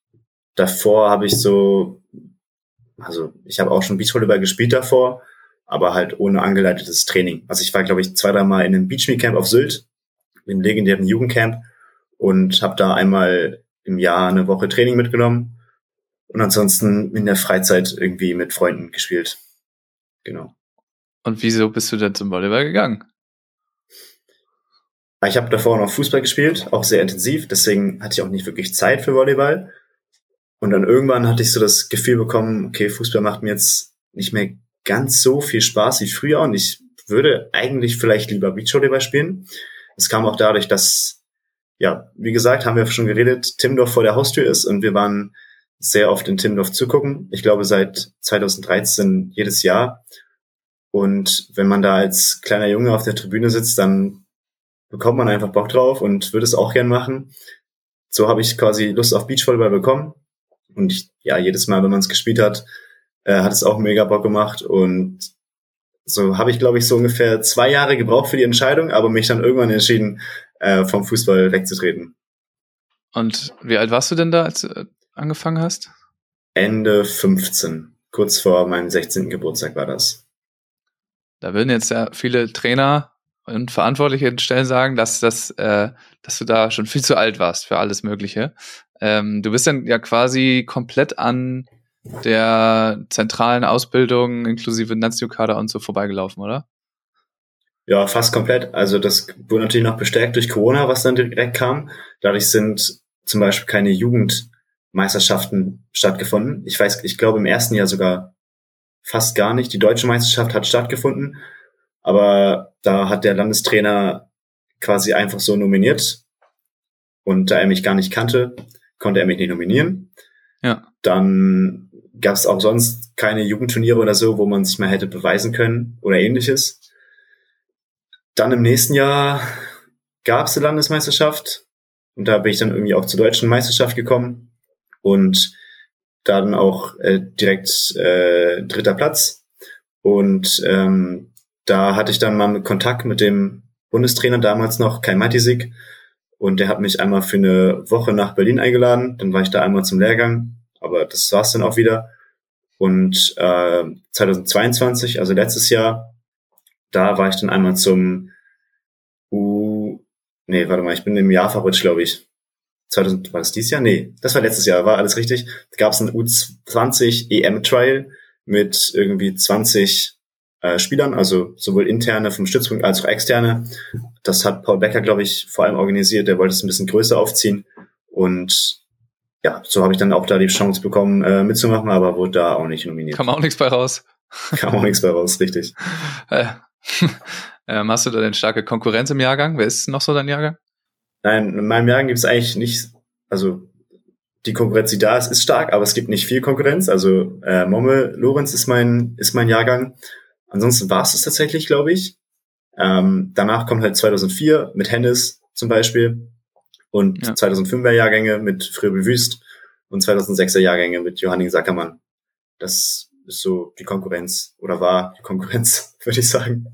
davor habe ich so, also ich habe auch schon Beachvolleyball gespielt davor, aber halt ohne angeleitetes Training. Also ich war, glaube ich, zwei, drei Mal in einem Beachme-Camp auf Sylt, im legendären Jugendcamp und habe da einmal im Jahr eine Woche Training mitgenommen und ansonsten in der Freizeit irgendwie mit Freunden gespielt. Genau. Und wieso bist du denn zum Volleyball gegangen? Ich habe davor noch Fußball gespielt, auch sehr intensiv, deswegen hatte ich auch nicht wirklich Zeit für Volleyball. Und dann irgendwann hatte ich so das Gefühl bekommen, okay, Fußball macht mir jetzt nicht mehr ganz so viel Spaß wie früher und ich würde eigentlich vielleicht lieber Beachvolleyball spielen. Es kam auch dadurch, dass, ja, wie gesagt, haben wir schon geredet, Timdorf vor der Haustür ist und wir waren sehr oft in Timdorf zugucken. Ich glaube seit 2013 jedes Jahr. Und wenn man da als kleiner Junge auf der Tribüne sitzt, dann bekommt man einfach Bock drauf und würde es auch gern machen. So habe ich quasi Lust auf Beachvolleyball bekommen. Und ich, ja, jedes Mal, wenn man es gespielt hat, äh, hat es auch mega Bock gemacht. Und so habe ich, glaube ich, so ungefähr zwei Jahre gebraucht für die Entscheidung, aber mich dann irgendwann entschieden, äh, vom Fußball wegzutreten. Und wie alt warst du denn da, als du angefangen hast? Ende 15. Kurz vor meinem 16. Geburtstag war das. Da würden jetzt ja viele Trainer und verantwortliche Stellen sagen, dass, dass, äh, dass du da schon viel zu alt warst für alles Mögliche. Ähm, du bist dann ja quasi komplett an der zentralen Ausbildung inklusive Nazio-Kader und so vorbeigelaufen, oder? Ja, fast komplett. Also das wurde natürlich noch bestärkt durch Corona, was dann direkt kam. Dadurch sind zum Beispiel keine Jugendmeisterschaften stattgefunden. Ich weiß, ich glaube im ersten Jahr sogar fast gar nicht. Die deutsche Meisterschaft hat stattgefunden, aber da hat der Landestrainer quasi einfach so nominiert. Und da er mich gar nicht kannte, konnte er mich nicht nominieren. Ja. Dann gab es auch sonst keine Jugendturniere oder so, wo man sich mal hätte beweisen können oder ähnliches. Dann im nächsten Jahr gab es die Landesmeisterschaft und da bin ich dann irgendwie auch zur deutschen Meisterschaft gekommen und dann auch äh, direkt äh, dritter Platz. Und ähm, da hatte ich dann mal Kontakt mit dem Bundestrainer damals noch, Kai Matisik. Und der hat mich einmal für eine Woche nach Berlin eingeladen. Dann war ich da einmal zum Lehrgang. Aber das war's dann auch wieder. Und äh, 2022, also letztes Jahr, da war ich dann einmal zum U... Nee, warte mal, ich bin im Jahr verrutscht, glaube ich. 2000, war das dieses Jahr? Nee, das war letztes Jahr, war alles richtig. Da gab es ein U20 EM-Trial mit irgendwie 20 äh, Spielern, also sowohl interne vom Stützpunkt als auch externe. Das hat Paul Becker, glaube ich, vor allem organisiert. Der wollte es ein bisschen größer aufziehen. Und ja, so habe ich dann auch da die Chance bekommen, äh, mitzumachen, aber wurde da auch nicht nominiert. Kam auch nichts bei raus. [laughs] Kam auch nichts bei raus, richtig. Äh, [laughs] ähm, hast du da denn starke Konkurrenz im Jahrgang? Wer ist noch so dein Jahrgang? Nein, in meinem Jahrgang gibt es eigentlich nicht, also die Konkurrenz, die da ist, ist stark, aber es gibt nicht viel Konkurrenz. Also äh, Momme Lorenz ist mein, ist mein Jahrgang. Ansonsten war es das tatsächlich, glaube ich. Ähm, danach kommt halt 2004 mit Hennis zum Beispiel und ja. 2005er Jahrgänge mit Fröbel Wüst und 2006er Jahrgänge mit Johanning Sackermann. Das ist so die Konkurrenz oder war die Konkurrenz, [laughs] würde ich sagen.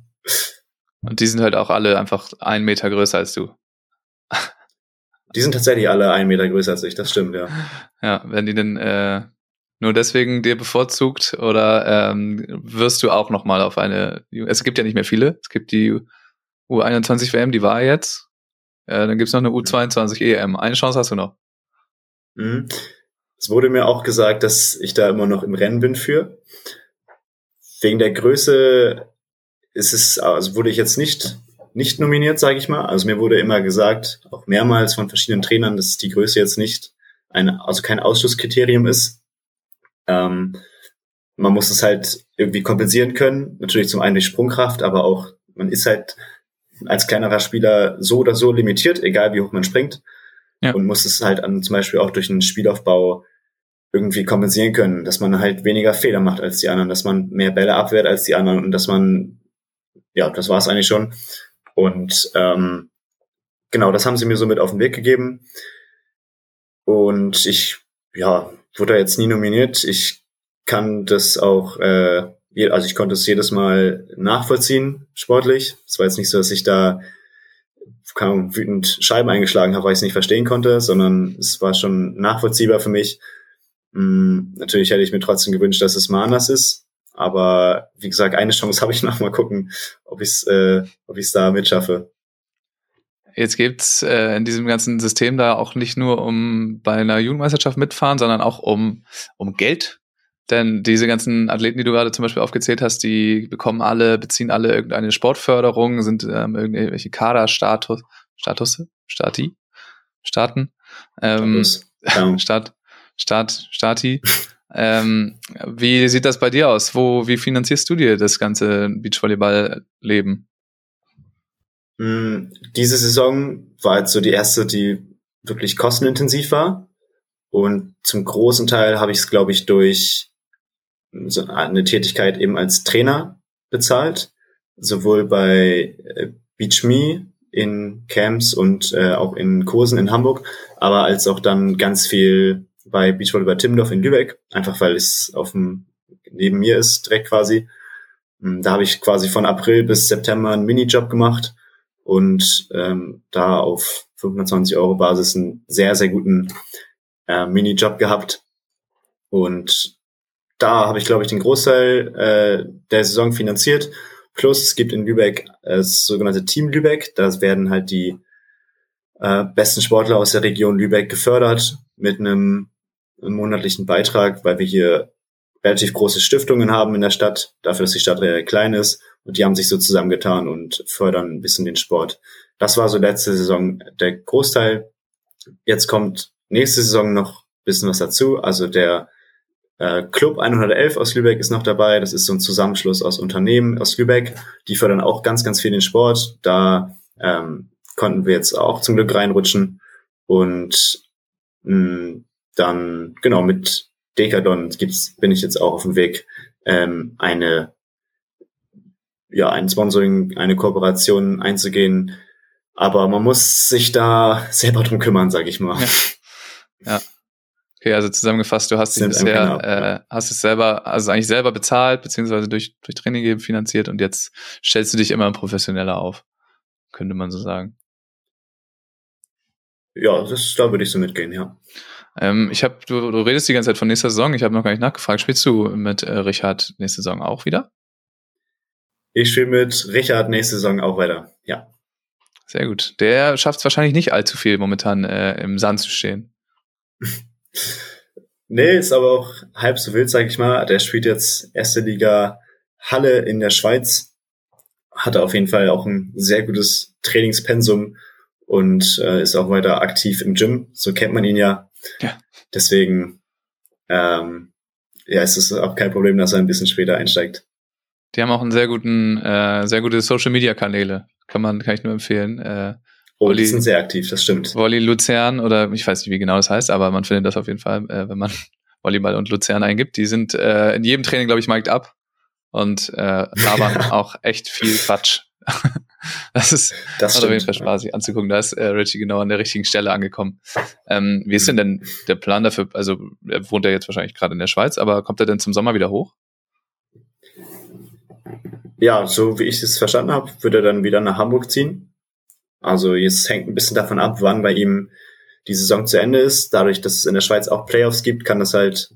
Und die sind halt auch alle einfach einen Meter größer als du. Die sind tatsächlich alle einen Meter größer als ich, das stimmt, ja. Ja, wenn die denn äh, nur deswegen dir bevorzugt oder ähm, wirst du auch nochmal auf eine, es gibt ja nicht mehr viele, es gibt die U21 WM, die war jetzt, äh, dann gibt's noch eine U22 EM, eine Chance hast du noch. Mhm. Es wurde mir auch gesagt, dass ich da immer noch im Rennen bin für. Wegen der Größe ist es, also wurde ich jetzt nicht nicht nominiert, sage ich mal. Also mir wurde immer gesagt, auch mehrmals von verschiedenen Trainern, dass die Größe jetzt nicht ein, also kein Ausschlusskriterium ist. Ähm, man muss es halt irgendwie kompensieren können. Natürlich zum einen durch Sprungkraft, aber auch man ist halt als kleinerer Spieler so oder so limitiert, egal wie hoch man springt. Ja. Und muss es halt an, zum Beispiel auch durch einen Spielaufbau irgendwie kompensieren können, dass man halt weniger Fehler macht als die anderen, dass man mehr Bälle abwehrt als die anderen und dass man, ja, das war es eigentlich schon, und ähm, genau, das haben sie mir so mit auf den Weg gegeben. Und ich, ja, wurde da jetzt nie nominiert. Ich kann das auch, äh, also ich konnte es jedes Mal nachvollziehen, sportlich. Es war jetzt nicht so, dass ich da kaum wütend Scheiben eingeschlagen habe, weil ich es nicht verstehen konnte, sondern es war schon nachvollziehbar für mich. Hm, natürlich hätte ich mir trotzdem gewünscht, dass es mal anders ist. Aber wie gesagt, eine Chance [laughs] habe ich noch mal gucken, ob ich es äh, ob ich's da mitschaffe. Jetzt gibt's äh, in diesem ganzen System da auch nicht nur um bei einer Jugendmeisterschaft mitfahren, sondern auch um, um Geld. Denn diese ganzen Athleten, die du gerade zum Beispiel aufgezählt hast, die bekommen alle, beziehen alle irgendeine Sportförderung, sind ähm, irgendwelche Kaderstatus, Status, Stati, Staaten, ähm, ja. [laughs] Start, Start, Stati. [laughs] ähm, wie sieht das bei dir aus? Wo, wie finanzierst du dir das ganze Beachvolleyball-Leben? Hm, diese Saison war jetzt so die erste, die wirklich kostenintensiv war. Und zum großen Teil habe ich es, glaube ich, durch so eine Tätigkeit eben als Trainer bezahlt. Sowohl bei äh, Beach Me in Camps und äh, auch in Kursen in Hamburg, aber als auch dann ganz viel bei Beachvolleyball Timmendorf in Lübeck, einfach weil es auf dem neben mir ist, direkt quasi. Hm, da habe ich quasi von April bis September einen Minijob gemacht und ähm, da auf 520 Euro Basis einen sehr, sehr guten äh, Minijob gehabt. Und da habe ich, glaube ich, den Großteil äh, der Saison finanziert. Plus es gibt in Lübeck äh, das sogenannte Team Lübeck. Da werden halt die äh, besten Sportler aus der Region Lübeck gefördert mit einem monatlichen Beitrag, weil wir hier relativ große Stiftungen haben in der Stadt, dafür, dass die Stadt klein ist und die haben sich so zusammengetan und fördern ein bisschen den Sport. Das war so letzte Saison der Großteil. Jetzt kommt nächste Saison noch ein bisschen was dazu. Also der äh, Club 111 aus Lübeck ist noch dabei. Das ist so ein Zusammenschluss aus Unternehmen aus Lübeck. Die fördern auch ganz, ganz viel den Sport. Da ähm, konnten wir jetzt auch zum Glück reinrutschen. Und mh, mm, dann, genau, mit Decadon gibt's, bin ich jetzt auch auf dem Weg, ähm, eine ja, ein Sponsoring, eine Kooperation einzugehen. Aber man muss sich da selber drum kümmern, sag ich mal. Ja. ja. Okay, also zusammengefasst, du hast dich bisher, äh, hast es selber, also eigentlich selber bezahlt, beziehungsweise durch, durch Training eben finanziert und jetzt stellst du dich immer professioneller auf, könnte man so sagen. Ja, das, da würde ich so mitgehen, ja. Ähm, ich habe, du, du redest die ganze Zeit von nächster Saison, ich habe noch gar nicht nachgefragt. Spielst du mit äh, Richard nächste Saison auch wieder? Ich spiele mit Richard nächste Saison auch weiter, ja. Sehr gut. Der schafft es wahrscheinlich nicht allzu viel, momentan äh, im Sand zu stehen. [laughs] nee, ist aber auch halb so wild, sag ich mal. Der spielt jetzt erste Liga Halle in der Schweiz. Hatte auf jeden Fall auch ein sehr gutes Trainingspensum und äh, ist auch weiter aktiv im Gym. So kennt man ihn ja. Ja. Deswegen, ähm, ja, es ist auch kein Problem, dass er ein bisschen später einsteigt. Die haben auch einen sehr guten, äh, sehr gute Social Media Kanäle. Kann man, kann ich nur empfehlen. Äh, oh, Wolli, die sind sehr aktiv, das stimmt. Wolli Luzern oder ich weiß nicht, wie genau das heißt, aber man findet das auf jeden Fall, äh, wenn man [laughs] Volleyball und Luzern eingibt. Die sind äh, in jedem Training, glaube ich, mic'd up und äh, labern [laughs] auch echt viel Quatsch. [laughs] das ist das hat auf jeden Fall Spaß, sich anzugucken. Da ist äh, Richie genau an der richtigen Stelle angekommen. Ähm, wie ist denn denn der Plan dafür? Also er wohnt ja jetzt wahrscheinlich gerade in der Schweiz, aber kommt er denn zum Sommer wieder hoch? ja, so wie ich es verstanden habe, würde er dann wieder nach Hamburg ziehen. Also jetzt hängt ein bisschen davon ab, wann bei ihm die Saison zu Ende ist. Dadurch, dass es in der Schweiz auch Playoffs gibt, kann das halt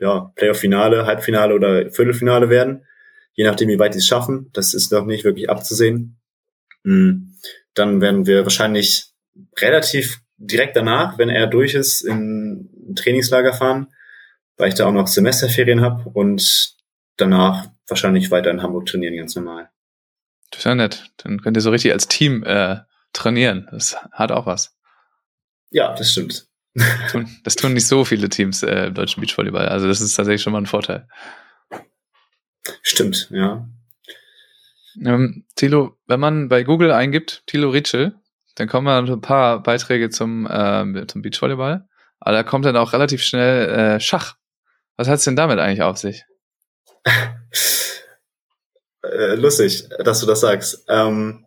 ja Playoff-Finale, Halbfinale oder Viertelfinale werden. Je nachdem, wie weit sie es schaffen. Das ist noch nicht wirklich abzusehen. Hm, dann werden wir wahrscheinlich relativ direkt danach, wenn er durch ist, in ein Trainingslager fahren, weil ich da auch noch Semesterferien habe und danach wahrscheinlich weiter in Hamburg trainieren, ganz normal. Das ist ja nett. Dann könnt ihr so richtig als Team äh, trainieren. Das hat auch was. Ja, das stimmt. Das tun, das tun nicht so viele Teams äh, im deutschen Beachvolleyball. Also das ist tatsächlich schon mal ein Vorteil. Stimmt, ja. Ähm, Thilo, wenn man bei Google eingibt, Thilo Ritschel, dann kommen dann ein paar Beiträge zum, äh, zum Beachvolleyball. Aber da kommt dann auch relativ schnell äh, Schach. Was hat es denn damit eigentlich auf sich? Äh, lustig, dass du das sagst. Ähm,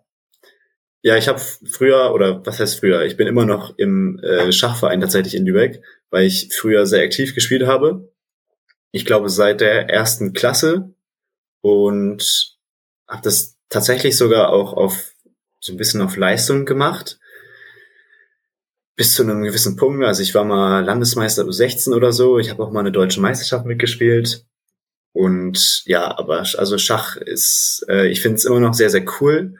ja, ich habe früher, oder was heißt früher, ich bin immer noch im äh, Schachverein tatsächlich in Lübeck, weil ich früher sehr aktiv gespielt habe. Ich glaube seit der ersten Klasse und habe das tatsächlich sogar auch auf so ein bisschen auf Leistung gemacht bis zu einem gewissen Punkt. Also ich war mal Landesmeister U16 oder so. Ich habe auch mal eine deutsche Meisterschaft mitgespielt. Und ja, aber also Schach ist, äh, ich finde es immer noch sehr, sehr cool,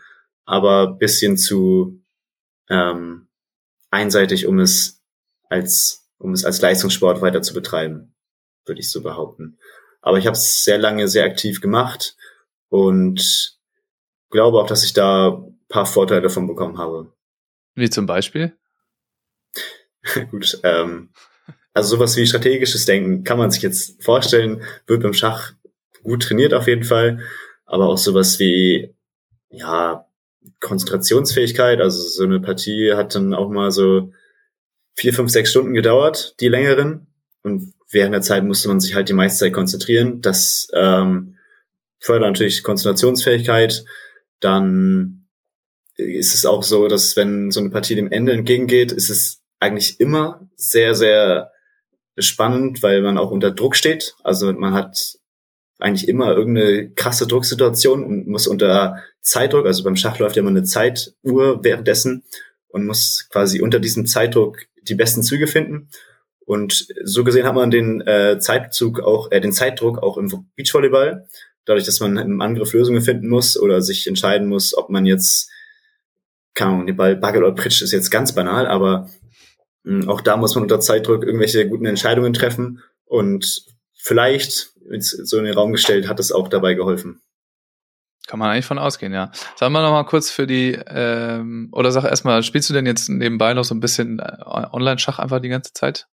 aber bisschen zu ähm, einseitig, um es als, um es als Leistungssport weiter zu betreiben, würde ich so behaupten. Aber ich habe es sehr lange sehr aktiv gemacht und glaube auch, dass ich da paar Vorteile davon bekommen habe. Wie zum Beispiel? [laughs] Gut, ähm, also sowas wie strategisches Denken kann man sich jetzt vorstellen, wird beim Schach gut trainiert auf jeden Fall, aber auch sowas wie, ja, Konzentrationsfähigkeit, also so eine Partie hat dann auch mal so vier, fünf, sechs Stunden gedauert, die längeren. Und während der Zeit musste man sich halt die meiste Zeit konzentrieren. Das ähm, fördert natürlich Konzentrationsfähigkeit. Dann ist es auch so, dass wenn so eine Partie dem Ende entgegengeht, ist es eigentlich immer sehr, sehr spannend, weil man auch unter Druck steht. Also man hat eigentlich immer irgendeine krasse Drucksituation und muss unter Zeitdruck, also beim Schach läuft ja immer eine Zeituhr währenddessen und muss quasi unter diesem Zeitdruck die besten Züge finden. Und so gesehen hat man den äh, Zeitzug auch, äh, den Zeitdruck auch im Beachvolleyball, dadurch, dass man im Angriff Lösungen finden muss oder sich entscheiden muss, ob man jetzt, keine Ahnung, den Ball Bagel oder Pritsch ist jetzt ganz banal, aber mh, hm, auch da muss man unter Zeitdruck irgendwelche guten Entscheidungen treffen und vielleicht so in den Raum gestellt, hat es auch dabei geholfen. Kann man eigentlich von ausgehen, ja. Sag mal noch mal kurz für die, ähm, oder sag erstmal, spielst du denn jetzt nebenbei noch so ein bisschen äh, Online-Schach einfach die ganze Zeit?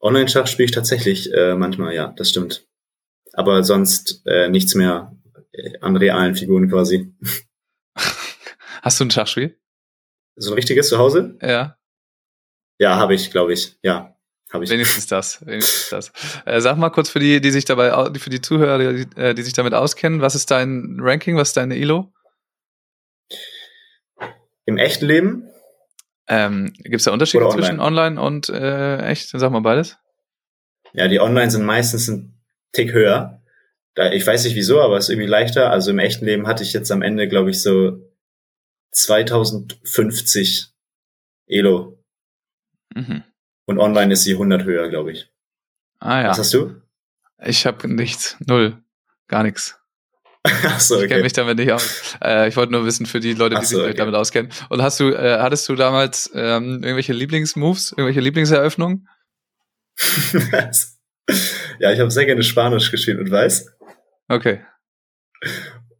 Online-Schach spiele ich tatsächlich äh, manchmal, ja, das stimmt. Aber sonst äh, nichts mehr äh, an realen Figuren quasi. [laughs] Hast du ein Schachspiel? So ein richtiges zu Hause? Ja. Ja, habe ich, glaube ich, ja. Wenigstens das. Wenigstens das. Äh, sag mal kurz für die, die sich dabei, für die Zuhörer, die, äh, die sich damit auskennen, was ist dein Ranking, was ist deine Elo? Im echten Leben? Ähm, Gibt es da Unterschiede online? zwischen online und äh, echt? Sag mal beides. Ja, die Online sind meistens ein Tick höher. Da, ich weiß nicht wieso, aber es ist irgendwie leichter. Also im echten Leben hatte ich jetzt am Ende, glaube ich, so 2050 Elo. Mhm. Und online ist sie 100 höher, glaube ich. Ah ja. Was hast du? Ich habe nichts, null, gar nichts. Ach so, okay. Ich kenne mich damit nicht aus. Äh, ich wollte nur wissen für die Leute, die so, sich okay. damit auskennen. Und hast du, äh, hattest du damals ähm, irgendwelche Lieblingsmoves, irgendwelche Lieblingseröffnungen? [laughs] [laughs] ja, ich habe sehr gerne Spanisch gespielt mit Weiß. Okay.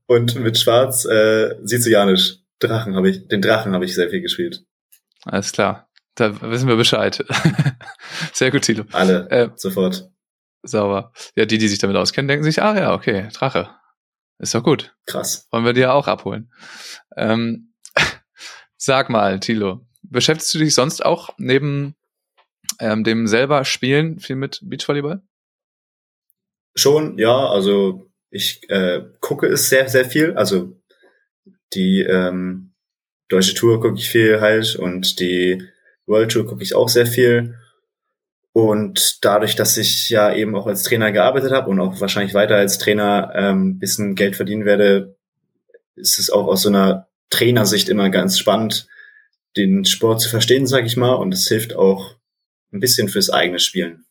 Und mit Schwarz äh, Sizilianisch. Drachen habe ich, den Drachen habe ich sehr viel gespielt. Alles klar. Da wissen wir Bescheid. [laughs] Sehr gut, Tilo. Alle, äh, sofort. Sauber. Ja, die, die sich damit auskennen, denken sich, ah ja, okay, Drache. Ist doch gut. Krass. Wollen wir dir auch abholen. Ähm, [laughs] sag mal, Tilo, beschäftigst du dich sonst auch neben ähm, dem selber Spielen viel mit Beachvolleyball? Schon, ja, also ich äh, gucke es sehr, sehr viel. Also die ähm, deutsche Tour gucke ich viel halt und die World Tour gucke ich auch sehr viel. Und dadurch, dass ich ja eben auch als Trainer gearbeitet habe und auch wahrscheinlich weiter als Trainer ähm, bisschen Geld verdienen werde, ist es auch aus so einer Trainersicht immer ganz spannend, den Sport zu verstehen, sag ich mal. Und es hilft auch ein bisschen fürs eigene Spielen.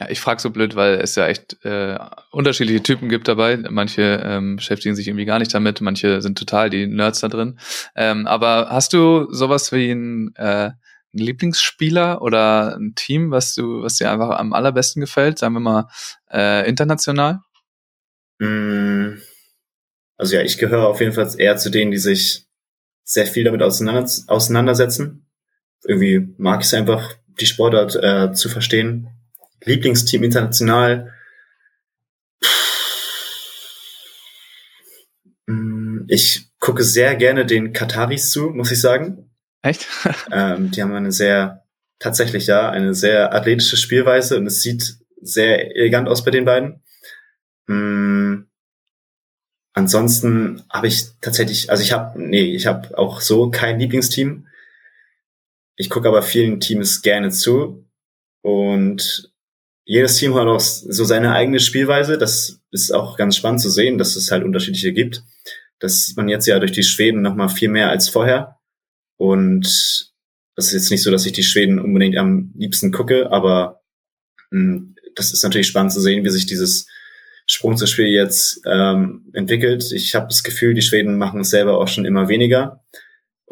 Ja, ich frage so blöd, weil es ja echt äh, unterschiedliche Typen gibt dabei. Manche ähm, beschäftigen sich irgendwie gar nicht damit, manche sind total die Nerds da drin. Ähm, aber hast du sowas wie ein äh, ein Lieblingsspieler oder ein Team, was du, was dir einfach am allerbesten gefällt, sagen wir mal äh, international? Mm. Also ja, ich gehöre auf jeden Fall eher zu denen, die sich sehr viel damit auseinander, auseinandersetzen. Irgendwie mag ich es einfach, die Sportart äh, zu verstehen. Lieblingsteam international. Mm, ich gucke sehr gerne den Kataris zu, muss ich sagen. Echt? [laughs] ähm, die haben eine sehr, tatsächlich ja, eine sehr athletische Spielweise und es sieht sehr elegant aus bei den beiden. Mm, ansonsten habe ich tatsächlich, also ich habe, nee, ich habe auch so kein Lieblingsteam. Ich gucke aber vielen Teams gerne zu und jedes Team hat auch so seine eigene Spielweise. Das ist auch ganz spannend zu sehen, dass es halt unterschiedliche gibt. Das sieht man jetzt ja durch die Schweden noch mal viel mehr als vorher. Und das ist jetzt nicht so, dass ich die Schweden unbedingt am liebsten gucke, aber mh, hm, das ist natürlich spannend zu sehen, wie sich dieses Sprung zu Spiel jetzt ähm, entwickelt. Ich habe das Gefühl, die Schweden machen es selber auch schon immer weniger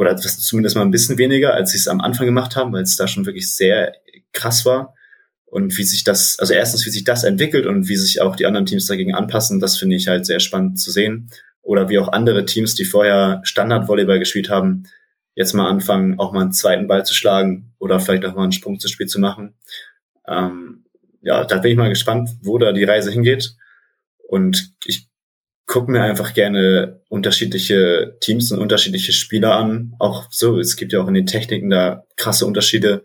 oder zumindest mal ein bisschen weniger, als sie es am Anfang gemacht haben, weil es da schon wirklich sehr krass war. Und wie sich das, also erstens, wie sich das entwickelt und wie sich auch die anderen Teams dagegen anpassen, das finde ich halt sehr spannend zu sehen. Oder wie auch andere Teams, die vorher Standard-Volleyball gespielt haben, jetzt mal anfangen, auch mal einen zweiten Ball zu schlagen oder vielleicht auch mal einen Sprung zu Spiel zu machen. Ähm, ja, da bin ich mal gespannt, wo da die Reise hingeht. Und ich gucke mir einfach gerne unterschiedliche Teams und unterschiedliche Spieler an. Auch so, es gibt ja auch in den Techniken da krasse Unterschiede.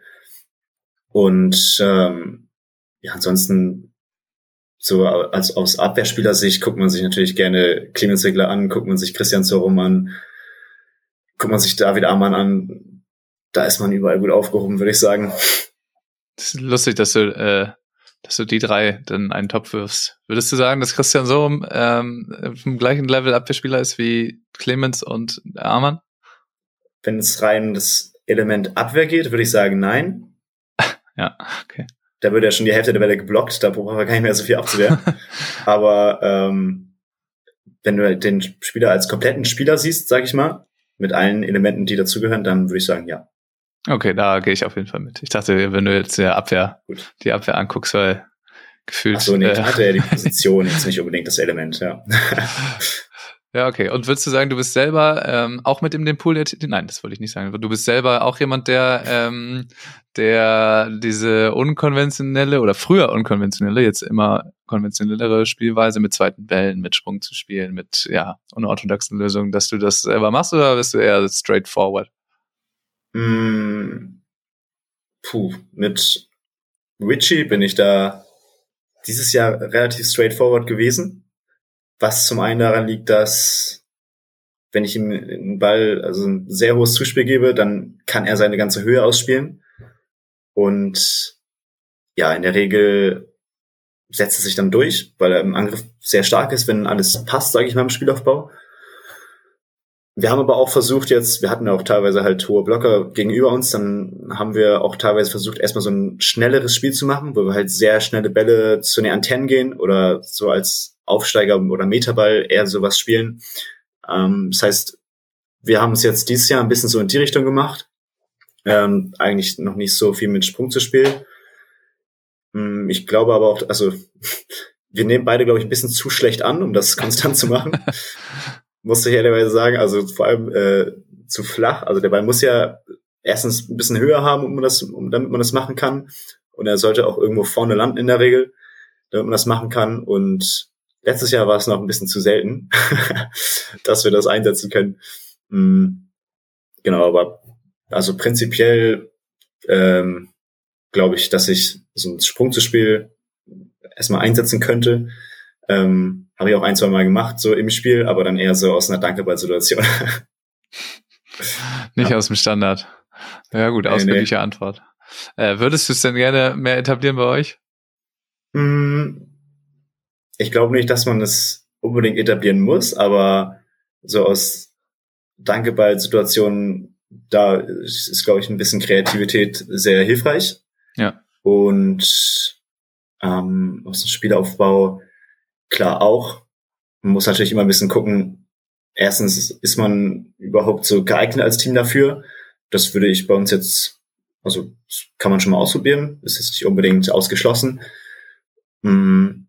Und ähm, ja, ansonsten so als aus Abwehrspielersicht guckt man sich natürlich gerne Clemens Segler an, guckt man sich Christian Zorum an, guckt man sich David Amann an. Da ist man überall gut aufgehoben, würde ich sagen. Das ist lustig, dass du, äh, dass du die drei dann einen Topf wirfst. Würdest du sagen, dass Christian Sorum ähm, vom gleichen Level Abwehrspieler ist wie Clemens und Amann? Wenn es rein das Element Abwehr geht, würde ich sagen, nein. [laughs] Ja, okay. Da wird ja schon die Hälfte der Welle geblockt, da brauchen wir gar nicht mehr so viel abzuwehren. [laughs] Aber ähm, wenn du den Spieler als kompletten Spieler siehst, sag ich mal, mit allen Elementen, die dazugehören, dann würde ich sagen, ja. Okay, da gehe ich auf jeden Fall mit. Ich dachte, wenn du jetzt die Abwehr, Gut. die Abwehr anguckst, weil gefühlt. Ach so, nee, äh, hatte ja die [laughs] Position jetzt nicht unbedingt das Element, ja. Ja, okay. Und würdest du sagen, du bist selber ähm, auch mit in dem Pool der Nein, das wollte ich nicht sagen. Du bist selber auch jemand, der, ähm, der diese unkonventionelle oder früher unkonventionelle, jetzt immer konventionellere Spielweise mit zweiten Bällen, mit Sprung zu spielen, mit ja, unorthodoxen Lösungen, dass du das selber machst oder bist du eher straightforward? Mm, puh, mit Richie bin ich da dieses Jahr relativ straightforward gewesen was zum einen daran liegt, dass wenn ich ihm einen Ball, also ein sehr hohes Zuspiel gebe, dann kann er seine ganze Höhe ausspielen. Und ja, in der Regel setzt er sich dann durch, weil er im Angriff sehr stark ist, wenn alles passt, sage ich mal, im Spielaufbau. Wir haben aber auch versucht jetzt, wir hatten ja auch teilweise halt hohe Blocker gegenüber uns, dann haben wir auch teilweise versucht, erstmal so ein schnelleres Spiel zu machen, wo wir halt sehr schnelle Bälle zu den Antennen gehen oder so als Aufsteiger oder Meterball eher sowas spielen. Ähm, das heißt, wir haben es jetzt dieses Jahr ein bisschen so in die Richtung gemacht. Ähm, eigentlich noch nicht so viel mit Sprung zu spielen. Ähm, ich glaube aber auch, also [laughs] wir nehmen beide, glaube ich, ein bisschen zu schlecht an, um das konstant zu machen. [laughs] muss ich ehrlicherweise sagen, also vor allem äh, zu flach. Also der Ball muss ja erstens ein bisschen höher haben, um das, um, damit man das machen kann. Und er sollte auch irgendwo vorne landen in der Regel, damit man das machen kann. Und Letztes Jahr war es noch ein bisschen zu selten, [laughs] dass wir das einsetzen können. Mhm. Genau, aber also prinzipiell ähm, glaube ich, dass ich so ein Sprung zu Spiel erstmal einsetzen könnte. Ähm, Habe ich auch ein, zwei Mal gemacht, so im Spiel, aber dann eher so aus einer Dankeball-Situation. [laughs] Nicht ja. aus dem Standard. Ja gut, ausführliche nee. Antwort. Äh, würdest du es denn gerne mehr etablieren bei euch? Mm, ich glaube nicht, dass man es unbedingt etablieren muss, aber so aus Dankeball-Situationen, da ist, glaube ich, ein bisschen Kreativität sehr hilfreich. Ja. Und ähm, aus dem Spielaufbau klar auch. Man muss natürlich immer ein bisschen gucken, erstens ist man überhaupt so geeignet als Team dafür. Das würde ich bei uns jetzt, also kann man schon mal ausprobieren, ist jetzt nicht unbedingt ausgeschlossen. Mm,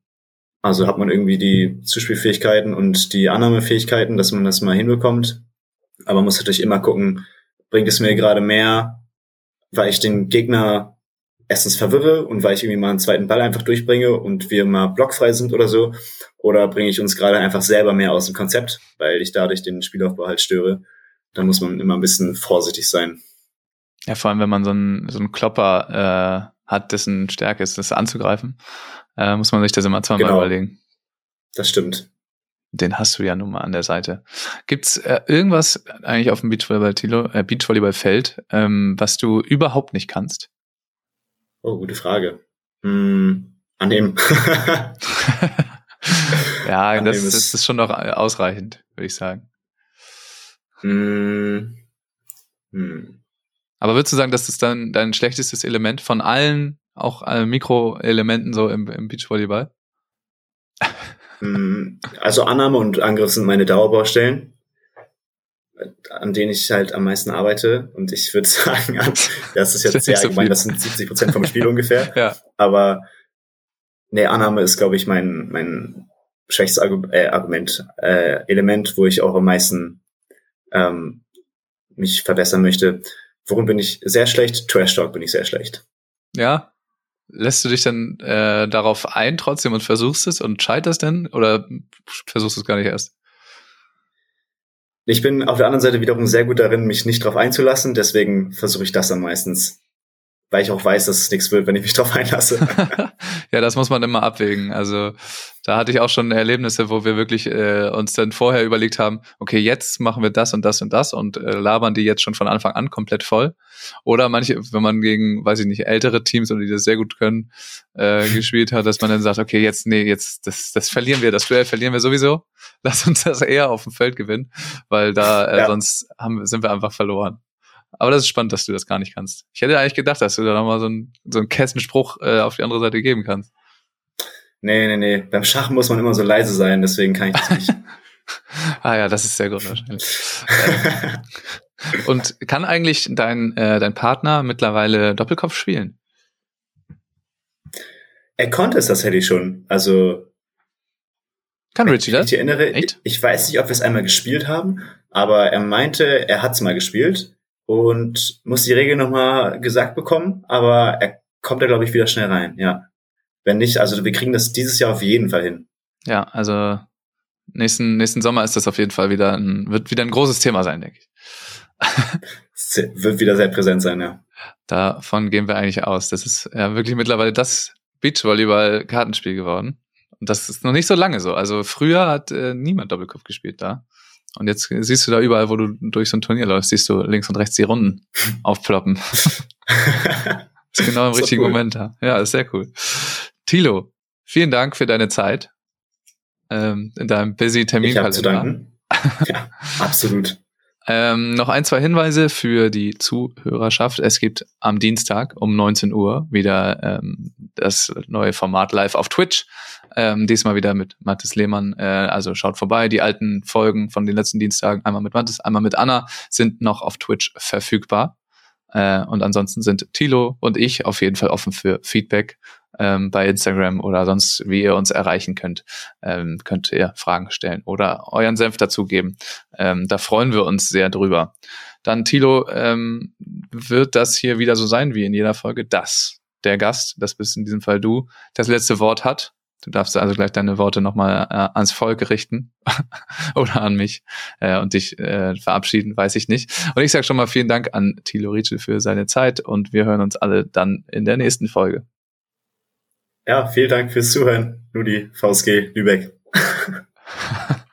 also hat man irgendwie die Zuspielfähigkeiten und die Annahmefähigkeiten, dass man das mal hinbekommt. Aber man muss natürlich immer gucken, bringt es mir gerade mehr, weil ich den Gegner erstens verwirre und weil ich irgendwie mal einen zweiten Ball einfach durchbringe und wir mal blockfrei sind oder so. Oder bringe ich uns gerade einfach selber mehr aus dem Konzept, weil ich dadurch den Spielaufbau halt störe. Da muss man immer ein bisschen vorsichtig sein. Ja, vor allem, wenn man so einen, so einen Klopper äh, hat, dessen Stärke ist, das anzugreifen äh, muss man sich das immer zweimal genau. überlegen. Das stimmt. Den hast du ja nun mal an der Seite. Gibt's äh, irgendwas eigentlich auf dem Beachvolleyball, äh, Beachvolleyballfeld, ähm, was du überhaupt nicht kannst? Oh, gute Frage. Hm, annehmen. [laughs] ja, annehmen das, das ist schon noch ausreichend, würde ich sagen. Hm. Hm. Aber würdest du sagen, dass das dann dein schlechtestes Element von allen, auch äh, Mikroelementen so im, im Beachvolleyball? Hm, also Annahme und Angriff sind meine Dauerbaustellen, an denen ich halt am meisten arbeite. Und ich würde [laughs] sagen, das ist jetzt das sehr allgemein, so das sind 70 Prozent vom Spiel ungefähr. [laughs] ja. Aber nee, Annahme ist, glaube ich, mein, mein schwächstes Argument, äh, Argument äh, Element, wo ich auch am meisten ähm, mich verbessern möchte. Worum bin ich sehr schlecht? Trash Talk bin ich sehr schlecht. Ja. Lässt du dich dann äh, darauf ein trotzdem und versuchst es und scheiterst denn oder versuchst du es gar nicht erst? Ich bin auf der anderen Seite wiederum sehr gut darin, mich nicht darauf einzulassen, deswegen versuche ich das dann meistens weil ich auch weiß, dass es nichts wird, wenn ich mich drauf einlasse. [laughs] ja, das muss man immer abwägen. Also da hatte ich auch schon Erlebnisse, wo wir wirklich äh, uns dann vorher überlegt haben, okay, jetzt machen wir das und das und das und äh, labern die jetzt schon von Anfang an komplett voll. Oder manche, wenn man gegen, weiß ich nicht, ältere Teams oder die das sehr gut können, äh, gespielt hat, dass man dann sagt, okay, jetzt, nee, jetzt, das, das verlieren wir, das Duell verlieren wir sowieso. Lass uns das eher auf dem Feld gewinnen, weil da äh, ja. sonst haben, sind wir einfach verloren. Aber das ist spannend, dass du das gar nicht kannst. Ich hätte eigentlich gedacht, dass du da nochmal so, ein, so einen Kessenspruch äh, auf die andere Seite geben kannst. Nee, nee, nee. Beim Schach muss man immer so leise sein, deswegen kann ich das nicht. [laughs] ah ja, das ist sehr gut wahrscheinlich. [laughs] Und kann eigentlich dein, äh, dein Partner mittlerweile Doppelkopf spielen? Er konnte es das hätte ich schon. Also kann Richie das? Ich erinnere, Echt? ich weiß nicht, ob wir es einmal gespielt haben, aber er meinte, er hat es mal gespielt und muss die Regel nochmal gesagt bekommen, aber er kommt da, glaube ich, wieder schnell rein, ja. Wenn nicht, also wir kriegen das dieses Jahr auf jeden Fall hin. Ja, also nächsten, nächsten Sommer ist das auf jeden Fall wieder ein, wird wieder ein großes Thema sein, denke ich. [laughs] wird wieder sehr präsent sein, ja. Davon gehen wir eigentlich aus. Das ist ja wirklich mittlerweile das Beachvolleyball-Kartenspiel geworden. Und das ist noch nicht so lange so. Also früher hat äh, niemand Doppelkopf gespielt da. Und jetzt siehst du da überall, wo du durch so ein Turnier läufst, siehst du links und rechts die Runden [laughs] aufploppen. [laughs] ist genau im richtigen cool. Moment da. Ja, ist sehr cool. Tilo, vielen Dank für deine Zeit ähm, in deinem busy Terminkalender. ja, absolut. Ähm, noch ein, zwei Hinweise für die Zuhörerschaft. Es gibt am Dienstag um 19 Uhr wieder ähm, das neue Format live auf Twitch. Ähm, diesmal wieder mit Mathis Lehmann. Äh, also schaut vorbei. Die alten Folgen von den letzten Dienstagen, einmal mit Mathis, einmal mit Anna, sind noch auf Twitch verfügbar. Äh, und ansonsten sind Tilo und ich auf jeden Fall offen für Feedback ähm, bei Instagram oder sonst, wie ihr uns erreichen könnt. Ähm, könnt ihr Fragen stellen oder euren Senf dazugeben. Ähm, da freuen wir uns sehr drüber. Dann, Tilo, ähm, wird das hier wieder so sein wie in jeder Folge, dass der Gast, das bist in diesem Fall du, das letzte Wort hat. Du darfst also gleich deine Worte nochmal äh, ans Volk richten [laughs] oder an mich äh, und dich äh, verabschieden, weiß ich nicht. Und ich sage schon mal vielen Dank an Thilo Rietschel für seine Zeit und wir hören uns alle dann in der nächsten Folge. Ja, vielen Dank fürs Zuhören. Nur die VSG Lübeck. [laughs]